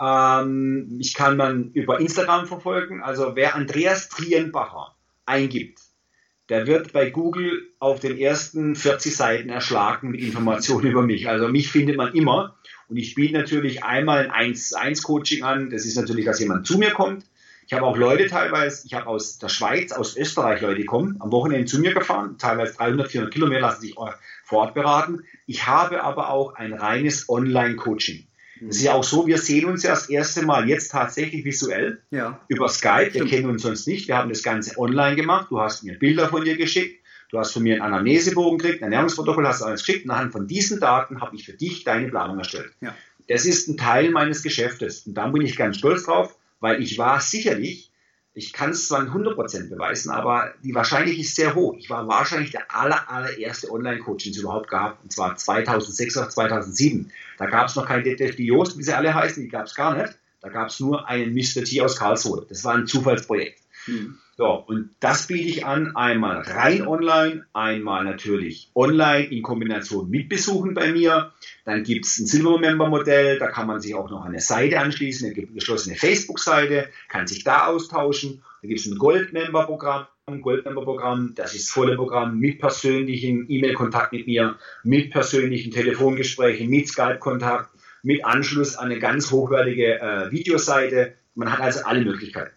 Ähm, ich kann man über Instagram verfolgen. Also wer Andreas Trienbacher eingibt, der wird bei Google auf den ersten 40 Seiten erschlagen mit Informationen über mich. Also mich findet man immer. Und ich biete natürlich einmal ein 1-1-Coaching an. Das ist natürlich, dass jemand zu mir kommt ich habe auch Leute teilweise, ich habe aus der Schweiz, aus Österreich Leute, die kommen, am Wochenende zu mir gefahren, teilweise 300, 400 Kilometer lassen sich vor Ort beraten. Ich habe aber auch ein reines Online-Coaching. Es ist ja auch so, wir sehen uns ja das erste Mal jetzt tatsächlich visuell ja. über Skype. Wir kennen uns sonst nicht. Wir haben das Ganze online gemacht. Du hast mir Bilder von dir geschickt. Du hast von mir einen Anamnesebogen gekriegt, ein Ernährungsprotokoll hast du alles geschickt. Und anhand von diesen Daten habe ich für dich deine Planung erstellt. Ja. Das ist ein Teil meines Geschäftes. Und da bin ich ganz stolz drauf weil ich war sicherlich, ich kann es zwar nicht 100% beweisen, aber die Wahrscheinlichkeit ist sehr hoch. Ich war wahrscheinlich der aller, allererste Online-Coach, den es überhaupt gab, und zwar 2006 oder 2007. Da gab es noch keinen Detektiv Joost, wie sie alle heißen, die gab es gar nicht. Da gab es nur einen Mr. T aus Karlsruhe. Das war ein Zufallsprojekt. Hm. So, und das biete ich an, einmal rein online, einmal natürlich online in Kombination mit Besuchen bei mir. Dann gibt es ein Silver-Member-Modell, da kann man sich auch noch eine Seite anschließen, eine geschlossene Facebook-Seite, kann sich da austauschen. Da gibt es ein Gold-Member-Programm, Gold-Member-Programm, das ist volle Programm mit persönlichen E-Mail-Kontakt mit mir, mit persönlichen Telefongesprächen, mit Skype-Kontakt, mit Anschluss an eine ganz hochwertige äh, Videoseite. Man hat also alle Möglichkeiten.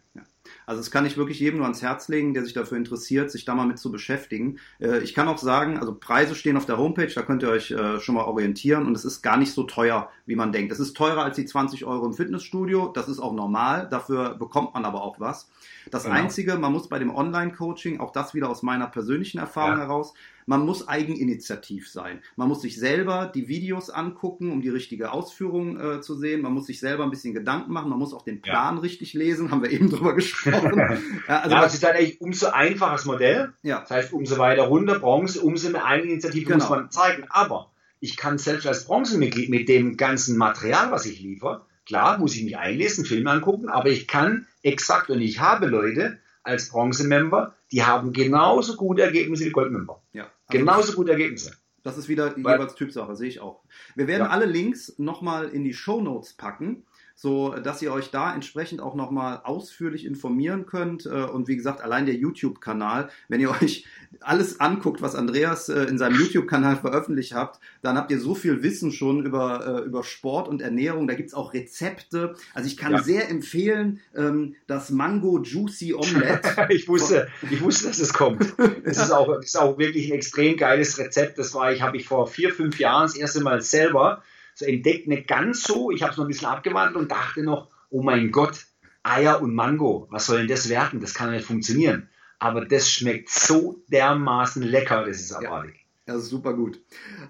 Also das kann ich wirklich jedem nur ans Herz legen, der sich dafür interessiert, sich da mal mit zu beschäftigen. Äh, ich kann auch sagen, also Preise stehen auf der Homepage, da könnt ihr euch äh, schon mal orientieren und es ist gar nicht so teuer, wie man denkt. Es ist teurer als die 20 Euro im Fitnessstudio, das ist auch normal, dafür bekommt man aber auch was. Das genau. Einzige, man muss bei dem Online-Coaching, auch das wieder aus meiner persönlichen Erfahrung ja. heraus, man muss eigeninitiativ sein. Man muss sich selber die Videos angucken, um die richtige Ausführung äh, zu sehen. Man muss sich selber ein bisschen Gedanken machen. Man muss auch den Plan ja. richtig lesen. Haben wir eben drüber gesprochen. ja, also ja, das ist dann eigentlich umso einfaches Modell. Ja. Das heißt, umso weiter runter Bronze, umso mehr Eigeninitiative genau. muss man zeigen. Aber ich kann selbst als Bronzemitglied mit dem ganzen Material, was ich liefere, klar, muss ich mich einlesen, Filme angucken, aber ich kann exakt, und ich habe Leute als Bronze-Member, die haben genauso gute Ergebnisse wie Gold-Member. Ja. Also Genauso gute Ergebnisse. Das ist wieder Weil, jeweils Typsache, sehe ich auch. Wir werden ja. alle Links nochmal in die Show Notes packen, so dass ihr euch da entsprechend auch nochmal ausführlich informieren könnt. Äh, und wie gesagt, allein der YouTube-Kanal, wenn ihr euch alles anguckt, was Andreas äh, in seinem YouTube-Kanal veröffentlicht habt, dann habt ihr so viel Wissen schon über, äh, über Sport und Ernährung. Da gibt's auch Rezepte. Also ich kann ja. sehr empfehlen, ähm, das Mango Juicy Omelette. ich wusste, ich wusste, dass es kommt. Das ist auch, das ist auch wirklich ein extrem geiles Rezept. Das war ich, habe ich vor vier, fünf Jahren das erste Mal selber so entdeckt, nicht ganz so. Ich habe es noch ein bisschen abgewandelt und dachte noch, oh mein Gott, Eier und Mango, was soll denn das werden? Das kann nicht funktionieren. Aber das schmeckt so dermaßen lecker, das ist abartig. Ja, das ist super gut.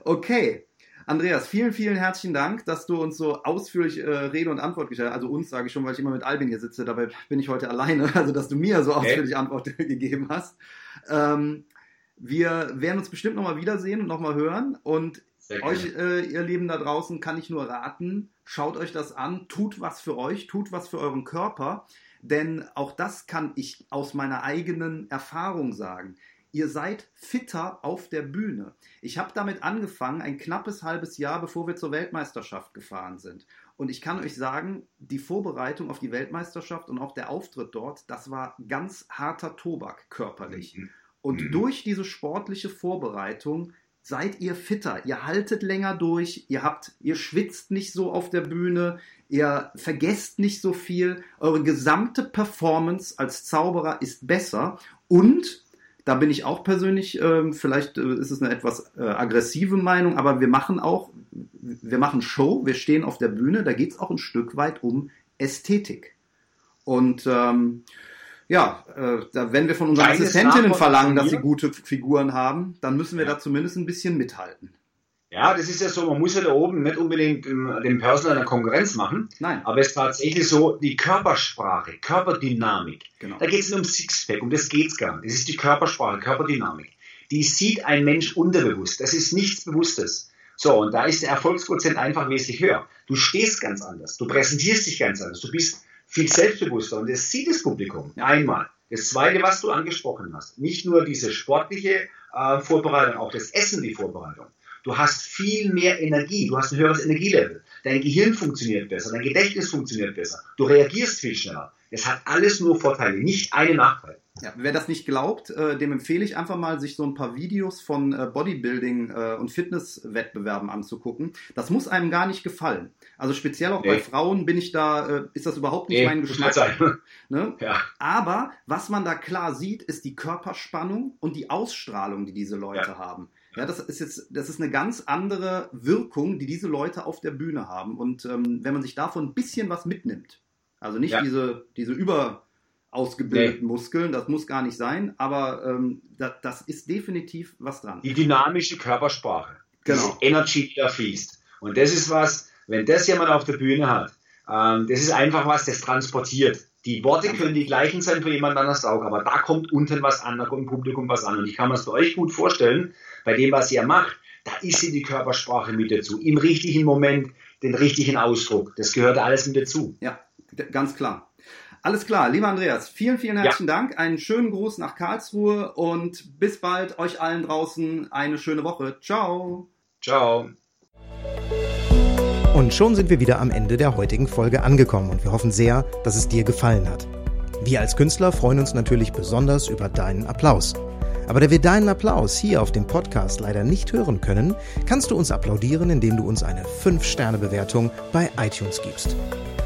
Okay, Andreas, vielen, vielen herzlichen Dank, dass du uns so ausführlich äh, Rede und Antwort gestellt hast. Also uns sage ich schon, weil ich immer mit Albin hier sitze, dabei bin ich heute alleine, also dass du mir so ausführlich okay. Antwort gegeben hast. Ähm, wir werden uns bestimmt nochmal wiedersehen und nochmal hören. Und euch, äh, ihr Lieben da draußen, kann ich nur raten, schaut euch das an, tut was für euch, tut was für euren Körper. Denn auch das kann ich aus meiner eigenen Erfahrung sagen. Ihr seid fitter auf der Bühne. Ich habe damit angefangen, ein knappes halbes Jahr, bevor wir zur Weltmeisterschaft gefahren sind. Und ich kann euch sagen, die Vorbereitung auf die Weltmeisterschaft und auch der Auftritt dort, das war ganz harter Tobak körperlich. Mhm. Und mhm. durch diese sportliche Vorbereitung seid ihr fitter, ihr haltet länger durch, ihr habt, ihr schwitzt nicht so auf der Bühne, ihr vergesst nicht so viel, eure gesamte Performance als Zauberer ist besser. Und da bin ich auch persönlich, äh, vielleicht äh, ist es eine etwas äh, aggressive Meinung, aber wir machen auch, wir machen Show, wir stehen auf der Bühne, da geht es auch ein Stück weit um Ästhetik. Und ähm, ja, äh, da, wenn wir von unseren Kleines Assistentinnen verlangen, dass sie gute Figuren haben, dann müssen wir ja. da zumindest ein bisschen mithalten. Ja, das ist ja so, man muss ja da oben nicht unbedingt dem Personal eine Konkurrenz machen. Nein. Aber es ist tatsächlich so, die Körpersprache, Körperdynamik. Genau. Da geht es um Sixpack, um das geht es gar nicht. Das ist die Körpersprache, Körperdynamik. Die sieht ein Mensch unterbewusst. Das ist nichts Bewusstes. So, und da ist der Erfolgsprozent einfach wesentlich höher. Du stehst ganz anders. Du präsentierst dich ganz anders. Du bist viel selbstbewusster und das sieht das Publikum einmal. Das Zweite, was du angesprochen hast, nicht nur diese sportliche äh, Vorbereitung, auch das Essen, die Vorbereitung. Du hast viel mehr Energie, du hast ein höheres Energielevel. Dein Gehirn funktioniert besser, dein Gedächtnis funktioniert besser, du reagierst viel schneller. Es hat alles nur Vorteile, nicht einen Nachteil. Ja, wer das nicht glaubt, äh, dem empfehle ich einfach mal, sich so ein paar Videos von äh, Bodybuilding äh, und Fitnesswettbewerben anzugucken. Das muss einem gar nicht gefallen. Also speziell auch nee. bei Frauen bin ich da, äh, ist das überhaupt nicht nee, mein Geschmack. Ne? Ja. Aber was man da klar sieht, ist die Körperspannung und die Ausstrahlung, die diese Leute ja. haben. Ja, das ist jetzt, das ist eine ganz andere Wirkung, die diese Leute auf der Bühne haben. Und ähm, wenn man sich davon ein bisschen was mitnimmt, also nicht ja. diese, diese über ausgebildeten nee. Muskeln, das muss gar nicht sein, aber ähm, das, das, ist definitiv was dran. Die dynamische Körpersprache, genau. die Energy, die da fließt. Und das ist was, wenn das jemand auf der Bühne hat, ähm, das ist einfach was, das transportiert. Die Worte können die gleichen sein für jemand anders auch, aber da kommt unten was an, da kommt im Publikum was an. Und ich kann mir das bei euch gut vorstellen, bei dem, was ihr macht, da ist sie die Körpersprache mit dazu. Im richtigen Moment den richtigen Ausdruck. Das gehört alles mit dazu. Ja, ganz klar. Alles klar, lieber Andreas, vielen, vielen herzlichen ja. Dank. Einen schönen Gruß nach Karlsruhe und bis bald euch allen draußen eine schöne Woche. Ciao. Ciao. Und schon sind wir wieder am Ende der heutigen Folge angekommen und wir hoffen sehr, dass es dir gefallen hat. Wir als Künstler freuen uns natürlich besonders über deinen Applaus. Aber da wir deinen Applaus hier auf dem Podcast leider nicht hören können, kannst du uns applaudieren, indem du uns eine 5-Sterne-Bewertung bei iTunes gibst.